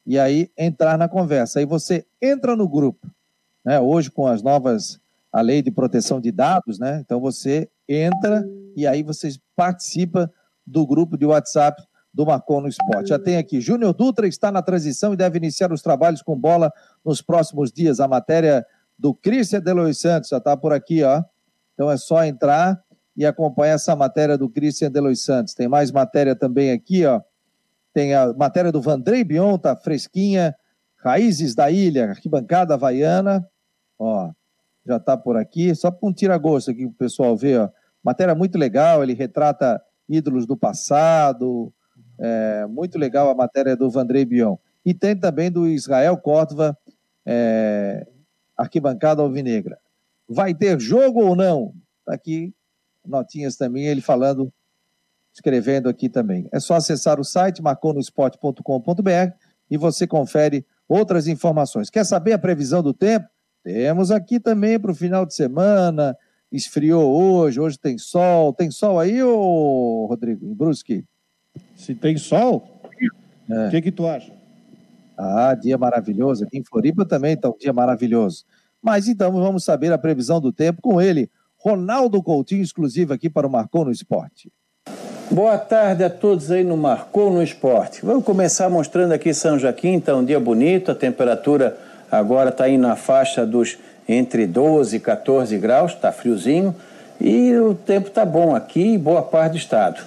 E aí entrar na conversa. Aí você entra no grupo. Né? Hoje, com as novas, a lei de proteção de dados, né? Então você entra e aí você participa do grupo de WhatsApp do Marcon no Esporte. Já tem aqui, Júnior Dutra está na transição e deve iniciar os trabalhos com bola nos próximos dias. A matéria do Cristian Delois Santos já está por aqui, ó. Então é só entrar e acompanhar essa matéria do Christian Delois Santos. Tem mais matéria também aqui, ó. Tem a matéria do Vandrei Bion, tá fresquinha. Raízes da Ilha, arquibancada havaiana. Ó, já tá por aqui. Só para um tira-gosto aqui o pessoal ver, ó. Matéria muito legal, ele retrata ídolos do passado. É, muito legal a matéria do Vandrei Bion. E tem também do Israel Córdova, é, arquibancada alvinegra. Vai ter jogo ou não? Tá aqui notinhas também, ele falando, escrevendo aqui também. É só acessar o site marconosport.com.br e você confere outras informações. Quer saber a previsão do tempo? Temos aqui também para o final de semana. Esfriou hoje, hoje tem sol. Tem sol aí, ô Rodrigo, em Brusque? Se tem sol, o é. que, que tu acha? Ah, dia maravilhoso. Aqui em Floripa também está um dia maravilhoso. Mas então vamos saber a previsão do tempo com ele, Ronaldo Coutinho, exclusivo aqui para o Marcou no Esporte. Boa tarde a todos aí no Marcou no Esporte. Vamos começar mostrando aqui São Joaquim, está um dia bonito, a temperatura agora está aí na faixa dos entre 12 e 14 graus, está friozinho, e o tempo está bom aqui em boa parte do estado.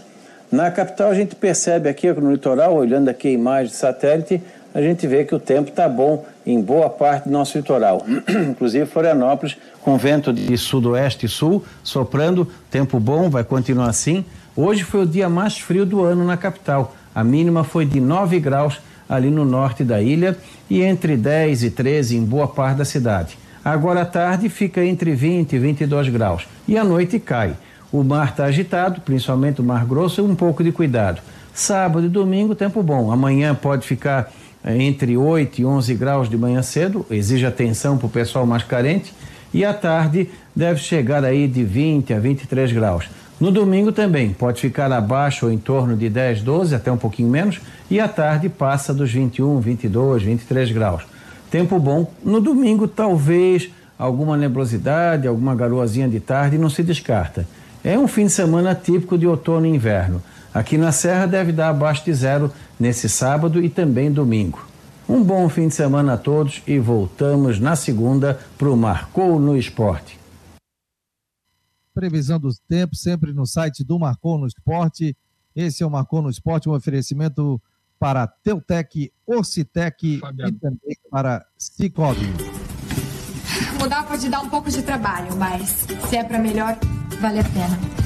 Na capital a gente percebe aqui no litoral, olhando aqui a imagem de satélite, a gente vê que o tempo está bom em boa parte do nosso litoral, inclusive Florianópolis, com vento de sudoeste e sul, soprando, tempo bom, vai continuar assim. Hoje foi o dia mais frio do ano na capital. A mínima foi de 9 graus ali no norte da ilha e entre 10 e 13 em boa parte da cidade. Agora à tarde fica entre 20 e 22 graus e à noite cai. O mar está agitado, principalmente o Mar Grosso, um pouco de cuidado. Sábado e domingo, tempo bom. Amanhã pode ficar entre 8 e 11 graus de manhã cedo, exige atenção para o pessoal mais carente, e à tarde deve chegar aí de 20 a 23 graus. No domingo também pode ficar abaixo ou em torno de 10, 12, até um pouquinho menos, e à tarde passa dos 21, 22, 23 graus. Tempo bom. No domingo, talvez alguma nebulosidade, alguma garoazinha de tarde, não se descarta. É um fim de semana típico de outono e inverno. Aqui na Serra deve dar abaixo de zero nesse sábado e também domingo. Um bom fim de semana a todos e voltamos na segunda para o Marcou no Esporte. Previsão dos tempos sempre no site do Marcou no Esporte. Esse é o Marcou no Esporte, um oferecimento para Teutec, Orcitec Fabiano. e também para Cicobi. Mudar pode dar um pouco de trabalho, mas se é para melhor, vale a pena.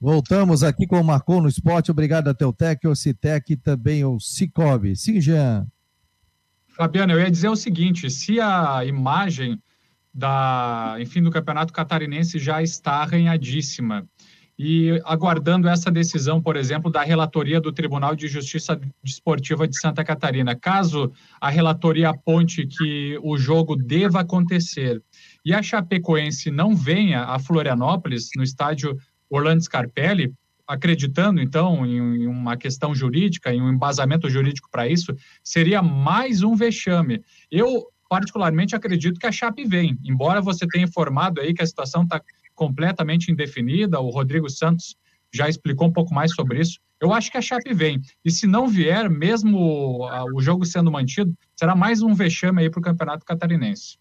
Voltamos aqui com o Marcou no Esporte. Obrigado a Teutec, o Citec e também o Cicobi. Sim, Jean. Fabiano, eu ia dizer o seguinte: se a imagem da, enfim, do Campeonato Catarinense já está arranhadíssima. E aguardando essa decisão, por exemplo, da relatoria do Tribunal de Justiça Desportiva de Santa Catarina. Caso a relatoria aponte que o jogo deva acontecer e a Chapecoense não venha a Florianópolis, no estádio Orlando Scarpelli, acreditando, então, em uma questão jurídica, em um embasamento jurídico para isso, seria mais um vexame. Eu, particularmente, acredito que a Chape vem, embora você tenha informado aí que a situação está completamente indefinida, o Rodrigo Santos já explicou um pouco mais sobre isso. Eu acho que a Chape vem. E se não vier, mesmo o jogo sendo mantido, será mais um vexame aí para o Campeonato Catarinense.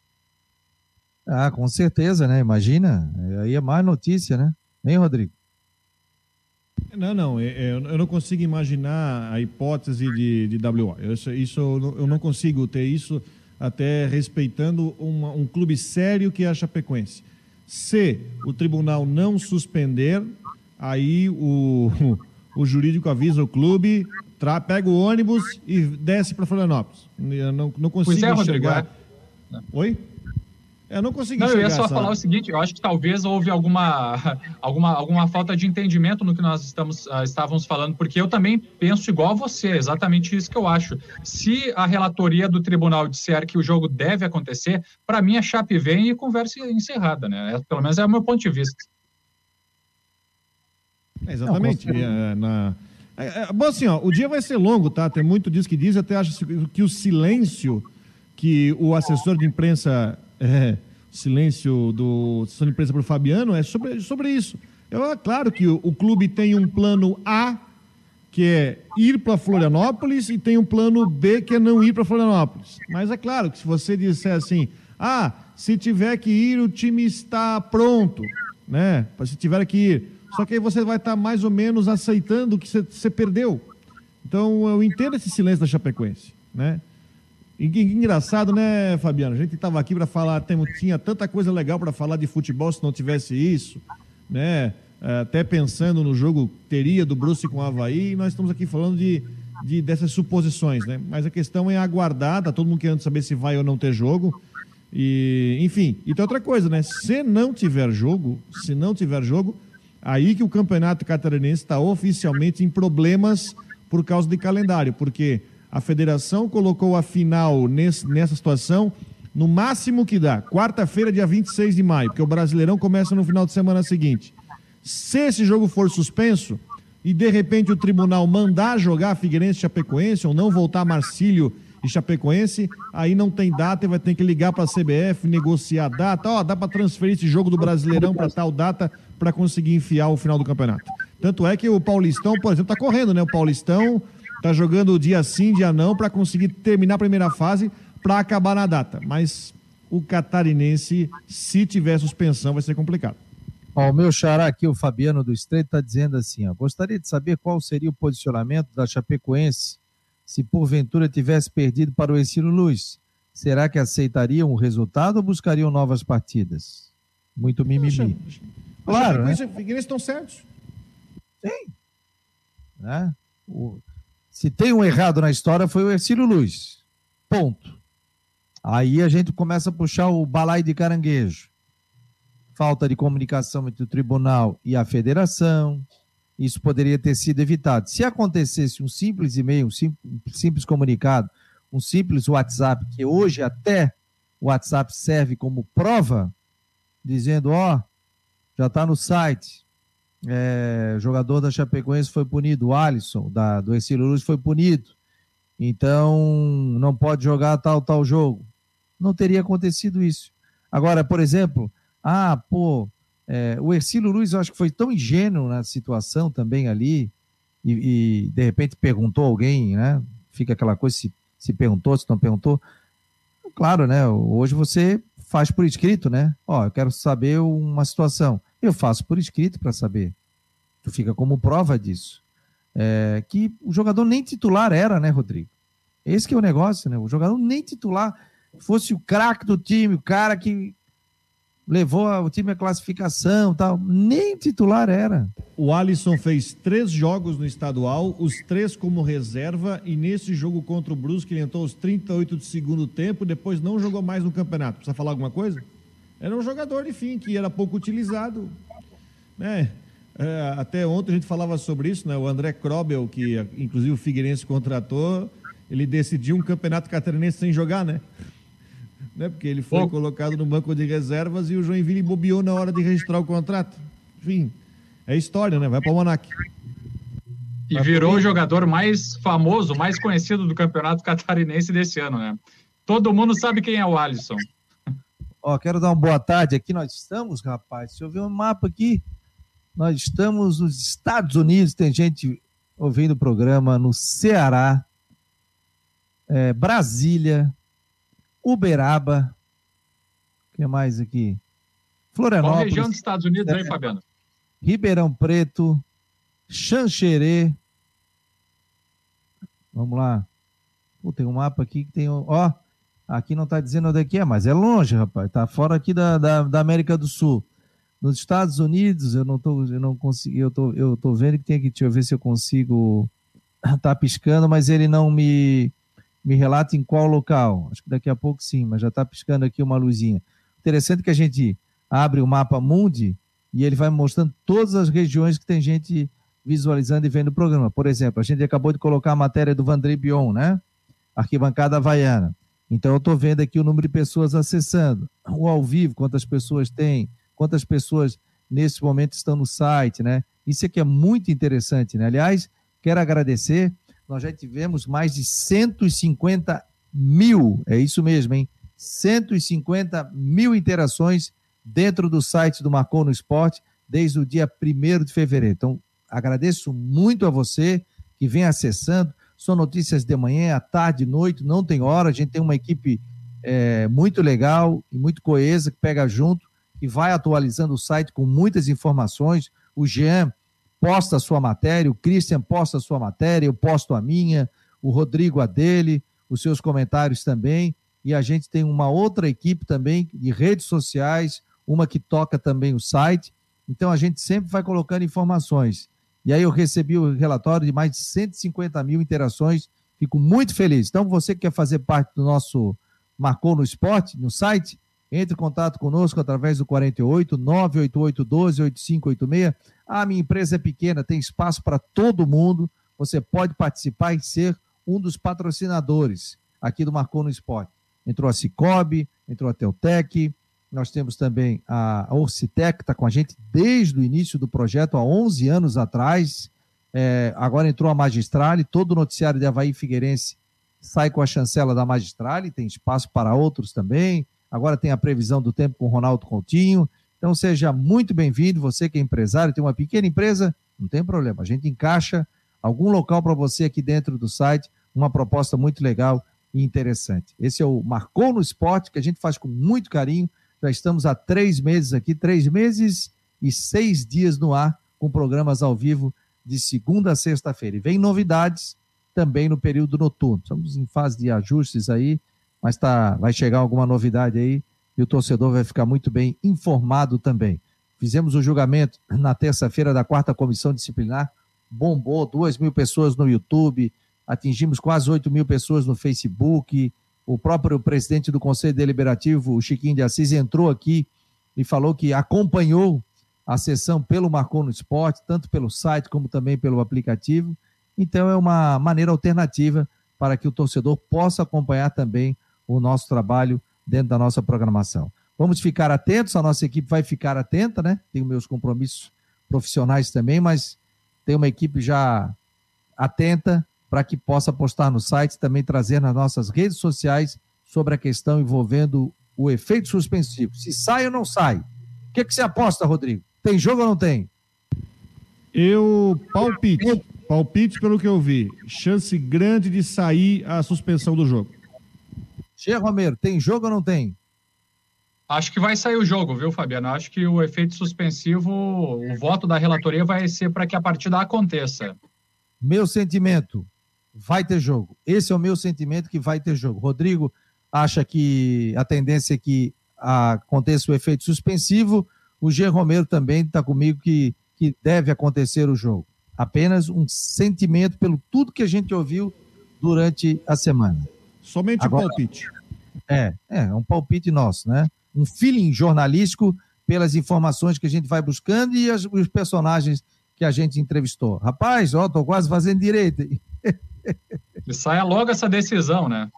Ah, com certeza, né? Imagina. Aí é mais notícia, né? Hein, Rodrigo? Não, não, é, é, eu não consigo imaginar a hipótese de, de WO. Isso, isso, eu não consigo ter isso até respeitando uma, um clube sério que é a Chapecoense. Se o tribunal não suspender, aí o, o jurídico avisa o clube, tra, pega o ônibus e desce para Florianópolis. Eu não, não consigo pois é, enxergar. Rodrigo, é. Oi? Eu não consegui Não, eu ia só essa... falar o seguinte, eu acho que talvez houve alguma, alguma, alguma falta de entendimento no que nós estamos, uh, estávamos falando, porque eu também penso igual a você, exatamente isso que eu acho. Se a relatoria do tribunal disser que o jogo deve acontecer, para mim a Chape vem e conversa encerrada, né? É, pelo menos é o meu ponto de vista. É, exatamente. Não, é, na... É, é, bom, assim, ó, o dia vai ser longo, tá? Tem muito disso que diz, até acho que o silêncio que o assessor de imprensa é, silêncio do de imprensa para o Fabiano é sobre, sobre isso. É claro que o, o clube tem um plano A, que é ir para Florianópolis, e tem um plano B, que é não ir para Florianópolis. Mas é claro que se você disser assim, ah, se tiver que ir, o time está pronto, né? Se tiver que ir. Só que aí você vai estar mais ou menos aceitando que você perdeu. Então eu entendo esse silêncio da Chapecoense, né? E que engraçado, né, Fabiano? A gente estava aqui para falar, tem, tinha tanta coisa legal para falar de futebol se não tivesse isso, né? Até pensando no jogo teria do Bruce com o Havaí, nós estamos aqui falando de, de, dessas suposições, né? Mas a questão é aguardar, tá todo mundo querendo saber se vai ou não ter jogo. E, enfim, e tem outra coisa, né? Se não tiver jogo, se não tiver jogo, aí que o Campeonato Catarinense está oficialmente em problemas por causa de calendário, porque a federação colocou a final nesse, nessa situação no máximo que dá, quarta-feira, dia 26 de maio, porque o Brasileirão começa no final de semana seguinte. Se esse jogo for suspenso e de repente o tribunal mandar jogar Figueirense e Chapecoense ou não voltar Marcílio e Chapecoense, aí não tem data e vai ter que ligar para a CBF, negociar a data. Ó, dá para transferir esse jogo do Brasileirão para tal data para conseguir enfiar o final do campeonato. Tanto é que o Paulistão, por exemplo, está correndo, né? O Paulistão Tá jogando dia sim, dia não, para conseguir terminar a primeira fase para acabar na data. Mas o catarinense, se tiver suspensão, vai ser complicado. Ó, o meu xará aqui, o Fabiano do Estreito, está dizendo assim: ó, gostaria de saber qual seria o posicionamento da Chapecoense se porventura tivesse perdido para o Ensino Luz. Será que aceitariam o resultado ou buscariam novas partidas? Muito mimimi. Claro, né? Figueirense estão certos. Sim. Né? O, se tem um errado na história, foi o Ercílio Luz. Ponto. Aí a gente começa a puxar o balai de caranguejo. Falta de comunicação entre o tribunal e a federação. Isso poderia ter sido evitado. Se acontecesse um simples e-mail, um simples comunicado, um simples WhatsApp, que hoje até o WhatsApp serve como prova, dizendo: ó, oh, já está no site, é, jogador da Chapecoense foi punido, o Alisson, da, do Exílio Luz, foi punido. Então, não pode jogar tal, tal jogo. Não teria acontecido isso. Agora, por exemplo, ah, pô, é, o Ercílio Luiz eu acho que foi tão ingênuo na situação também ali, e, e, de repente perguntou alguém, né? Fica aquela coisa se, se perguntou, se não perguntou. Claro, né? Hoje você faz por escrito, né? Ó, eu quero saber uma situação. Eu faço por escrito para saber. Tu fica como prova disso. É, que o jogador nem titular era, né, Rodrigo? Esse que é o negócio, né? O jogador nem titular fosse o craque do time, o cara que levou o time à classificação tal, nem titular era. O Alisson fez três jogos no estadual, os três como reserva, e nesse jogo contra o Brusque ele entrou aos 38 do segundo tempo, depois não jogou mais no campeonato. Precisa falar alguma coisa? Era um jogador, enfim, que era pouco utilizado. Né? É, até ontem a gente falava sobre isso, né? O André Krobel, que inclusive o Figueirense contratou, ele decidiu um campeonato catarinense sem jogar, né? Né? Porque ele foi colocado no banco de reservas e o Joinville bobeou na hora de registrar o contrato. Enfim, é história, né? Vai para o Monac. E virou o jogador mais famoso, mais conhecido do campeonato catarinense desse ano, né? Todo mundo sabe quem é o Alisson. Ó, quero dar uma boa tarde aqui. Nós estamos, rapaz. Deixa eu ver um mapa aqui. Nós estamos nos Estados Unidos. Tem gente ouvindo o programa no Ceará, é, Brasília, Uberaba. O que mais aqui? Florianópolis. Qual região dos Estados Unidos aí, é, Fabiano? Ribeirão Preto, Xanxerê. Vamos lá. Pô, tem um mapa aqui que tem. Ó, aqui não está dizendo onde é que é, mas é longe, rapaz. Está fora aqui da, da, da, América do Sul. Nos Estados Unidos, eu não tô, eu não consegui, eu tô, eu tô vendo que tem aqui, deixa eu ver se eu consigo. Tá piscando, mas ele não me me relata em qual local. Acho que daqui a pouco sim, mas já está piscando aqui uma luzinha. Interessante que a gente abre o mapa Mundi e ele vai mostrando todas as regiões que tem gente visualizando e vendo o programa. Por exemplo, a gente acabou de colocar a matéria do Vandrei Bion, né? Arquibancada Havaiana. Então eu estou vendo aqui o número de pessoas acessando. O ao vivo, quantas pessoas tem, quantas pessoas nesse momento estão no site, né? Isso aqui é muito interessante, né? Aliás, quero agradecer, nós já tivemos mais de 150 mil, é isso mesmo, hein? 150 mil interações dentro do site do Marcou no Esporte desde o dia 1 de fevereiro. Então, agradeço muito a você que vem acessando. São notícias de manhã, à tarde, noite, não tem hora. A gente tem uma equipe é, muito legal e muito coesa que pega junto e vai atualizando o site com muitas informações. O Jean posta a sua matéria, o Christian posta a sua matéria, eu posto a minha, o Rodrigo a dele, os seus comentários também. E a gente tem uma outra equipe também de redes sociais, uma que toca também o site. Então a gente sempre vai colocando informações. E aí eu recebi o relatório de mais de 150 mil interações. Fico muito feliz. Então, você que quer fazer parte do nosso Marcou no Esporte, no site, entre em contato conosco através do 48 988 12 8586. A minha empresa é pequena, tem espaço para todo mundo. Você pode participar e ser um dos patrocinadores aqui do Marcou no Esporte. Entrou a Cicobi, entrou a Teutec, nós temos também a Orcitec, que está com a gente desde o início do projeto, há 11 anos atrás. É, agora entrou a Magistrale, todo o noticiário de Havaí Figueirense sai com a chancela da Magistrale, tem espaço para outros também. Agora tem a previsão do tempo com Ronaldo Coutinho. Então seja muito bem-vindo, você que é empresário, tem uma pequena empresa, não tem problema, a gente encaixa algum local para você aqui dentro do site, uma proposta muito legal e interessante. Esse é o Marcou no Esporte, que a gente faz com muito carinho já estamos há três meses aqui, três meses e seis dias no ar, com programas ao vivo de segunda a sexta-feira. E vem novidades também no período noturno. Estamos em fase de ajustes aí, mas tá, vai chegar alguma novidade aí e o torcedor vai ficar muito bem informado também. Fizemos o julgamento na terça-feira da quarta comissão disciplinar, bombou duas mil pessoas no YouTube, atingimos quase oito mil pessoas no Facebook, o próprio presidente do Conselho Deliberativo, o Chiquinho de Assis, entrou aqui e falou que acompanhou a sessão pelo Marcou no Esporte, tanto pelo site como também pelo aplicativo. Então é uma maneira alternativa para que o torcedor possa acompanhar também o nosso trabalho dentro da nossa programação. Vamos ficar atentos, a nossa equipe vai ficar atenta, né? Tenho meus compromissos profissionais também, mas tem uma equipe já atenta para que possa postar no site, também trazer nas nossas redes sociais sobre a questão envolvendo o efeito suspensivo. Se sai ou não sai. O que, que você aposta, Rodrigo? Tem jogo ou não tem? Eu palpite. Palpite pelo que eu vi. Chance grande de sair a suspensão do jogo. Che Romero, tem jogo ou não tem? Acho que vai sair o jogo, viu, Fabiano? Acho que o efeito suspensivo, o voto da relatoria vai ser para que a partida aconteça. Meu sentimento, vai ter jogo. Esse é o meu sentimento que vai ter jogo. Rodrigo acha que a tendência é que aconteça o efeito suspensivo. O G. Romero também está comigo que, que deve acontecer o jogo. Apenas um sentimento pelo tudo que a gente ouviu durante a semana. Somente Agora, um palpite. É, é, um palpite nosso, né? um feeling jornalístico pelas informações que a gente vai buscando e as, os personagens que a gente entrevistou. Rapaz, ó, tô quase fazendo direito. E saia logo essa decisão, né?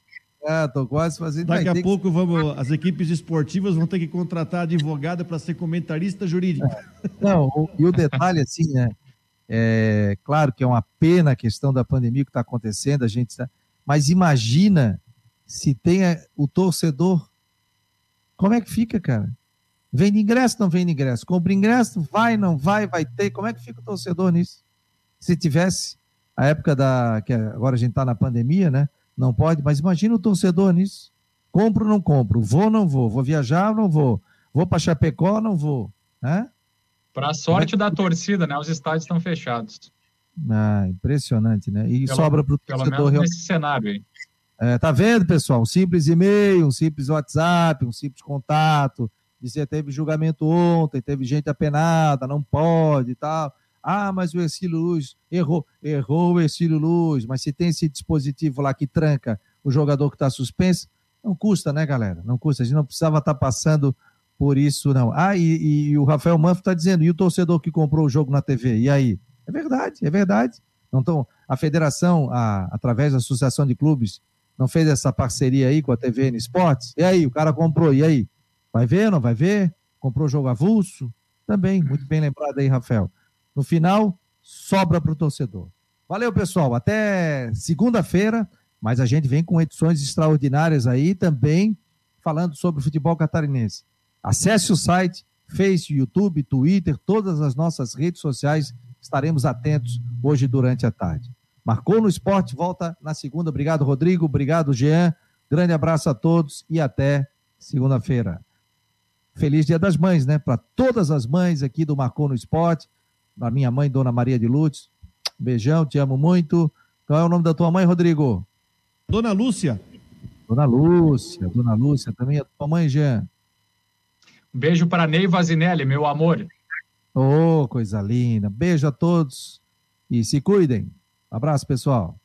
É, tô quase fazendo. Daqui a pouco que... vamos, as equipes esportivas vão ter que contratar advogada para ser comentarista jurídico. Não, o, e o detalhe assim, né? É claro que é uma pena a questão da pandemia que está acontecendo, a gente tá, mas imagina se tem o torcedor, como é que fica, cara? Vende ingresso, não vende ingresso? Compra ingresso, vai, não vai, vai ter. Como é que fica o torcedor nisso? Se tivesse a época da. que agora a gente está na pandemia, né? Não pode, mas imagina o torcedor nisso. Compro ou não compro? Vou ou não vou? Vou viajar ou não vou? Vou para Chapecó ou não vou? Né? Para sorte é da torcida, né? Os estádios estão fechados. Ah, impressionante, né? E pelo, sobra para o torcedor. Menos nesse cenário aí. É, tá vendo, pessoal? Um simples e-mail, um simples WhatsApp, um simples contato dizia teve julgamento ontem, teve gente apenada, não pode e tal. Ah, mas o Ercílio Luz errou, errou o Ercílio Luz, mas se tem esse dispositivo lá que tranca o jogador que está suspenso, não custa, né, galera? Não custa. A gente não precisava estar tá passando por isso, não. Ah, e, e o Rafael Manfro está dizendo, e o torcedor que comprou o jogo na TV? E aí? É verdade, é verdade. Não tão, a federação, a, através da Associação de Clubes, não fez essa parceria aí com a TVN Esportes? E aí, o cara comprou, e aí? Vai ver, não vai ver? Comprou jogo avulso? Também, muito bem lembrado aí, Rafael. No final, sobra para o torcedor. Valeu, pessoal. Até segunda-feira, mas a gente vem com edições extraordinárias aí também, falando sobre o futebol catarinense. Acesse o site, Face, YouTube, Twitter, todas as nossas redes sociais. Estaremos atentos hoje durante a tarde. Marcou no esporte, volta na segunda. Obrigado, Rodrigo. Obrigado, Jean. Grande abraço a todos e até segunda-feira. Feliz Dia das Mães, né? Para todas as mães aqui do Marcou no Esporte, da minha mãe, Dona Maria de Lutz. Beijão, te amo muito. Qual é o nome da tua mãe, Rodrigo? Dona Lúcia. Dona Lúcia, Dona Lúcia, também a tua mãe, Jean. Beijo para Ney Vazinelli, meu amor. Oh, coisa linda. Beijo a todos e se cuidem. Abraço, pessoal.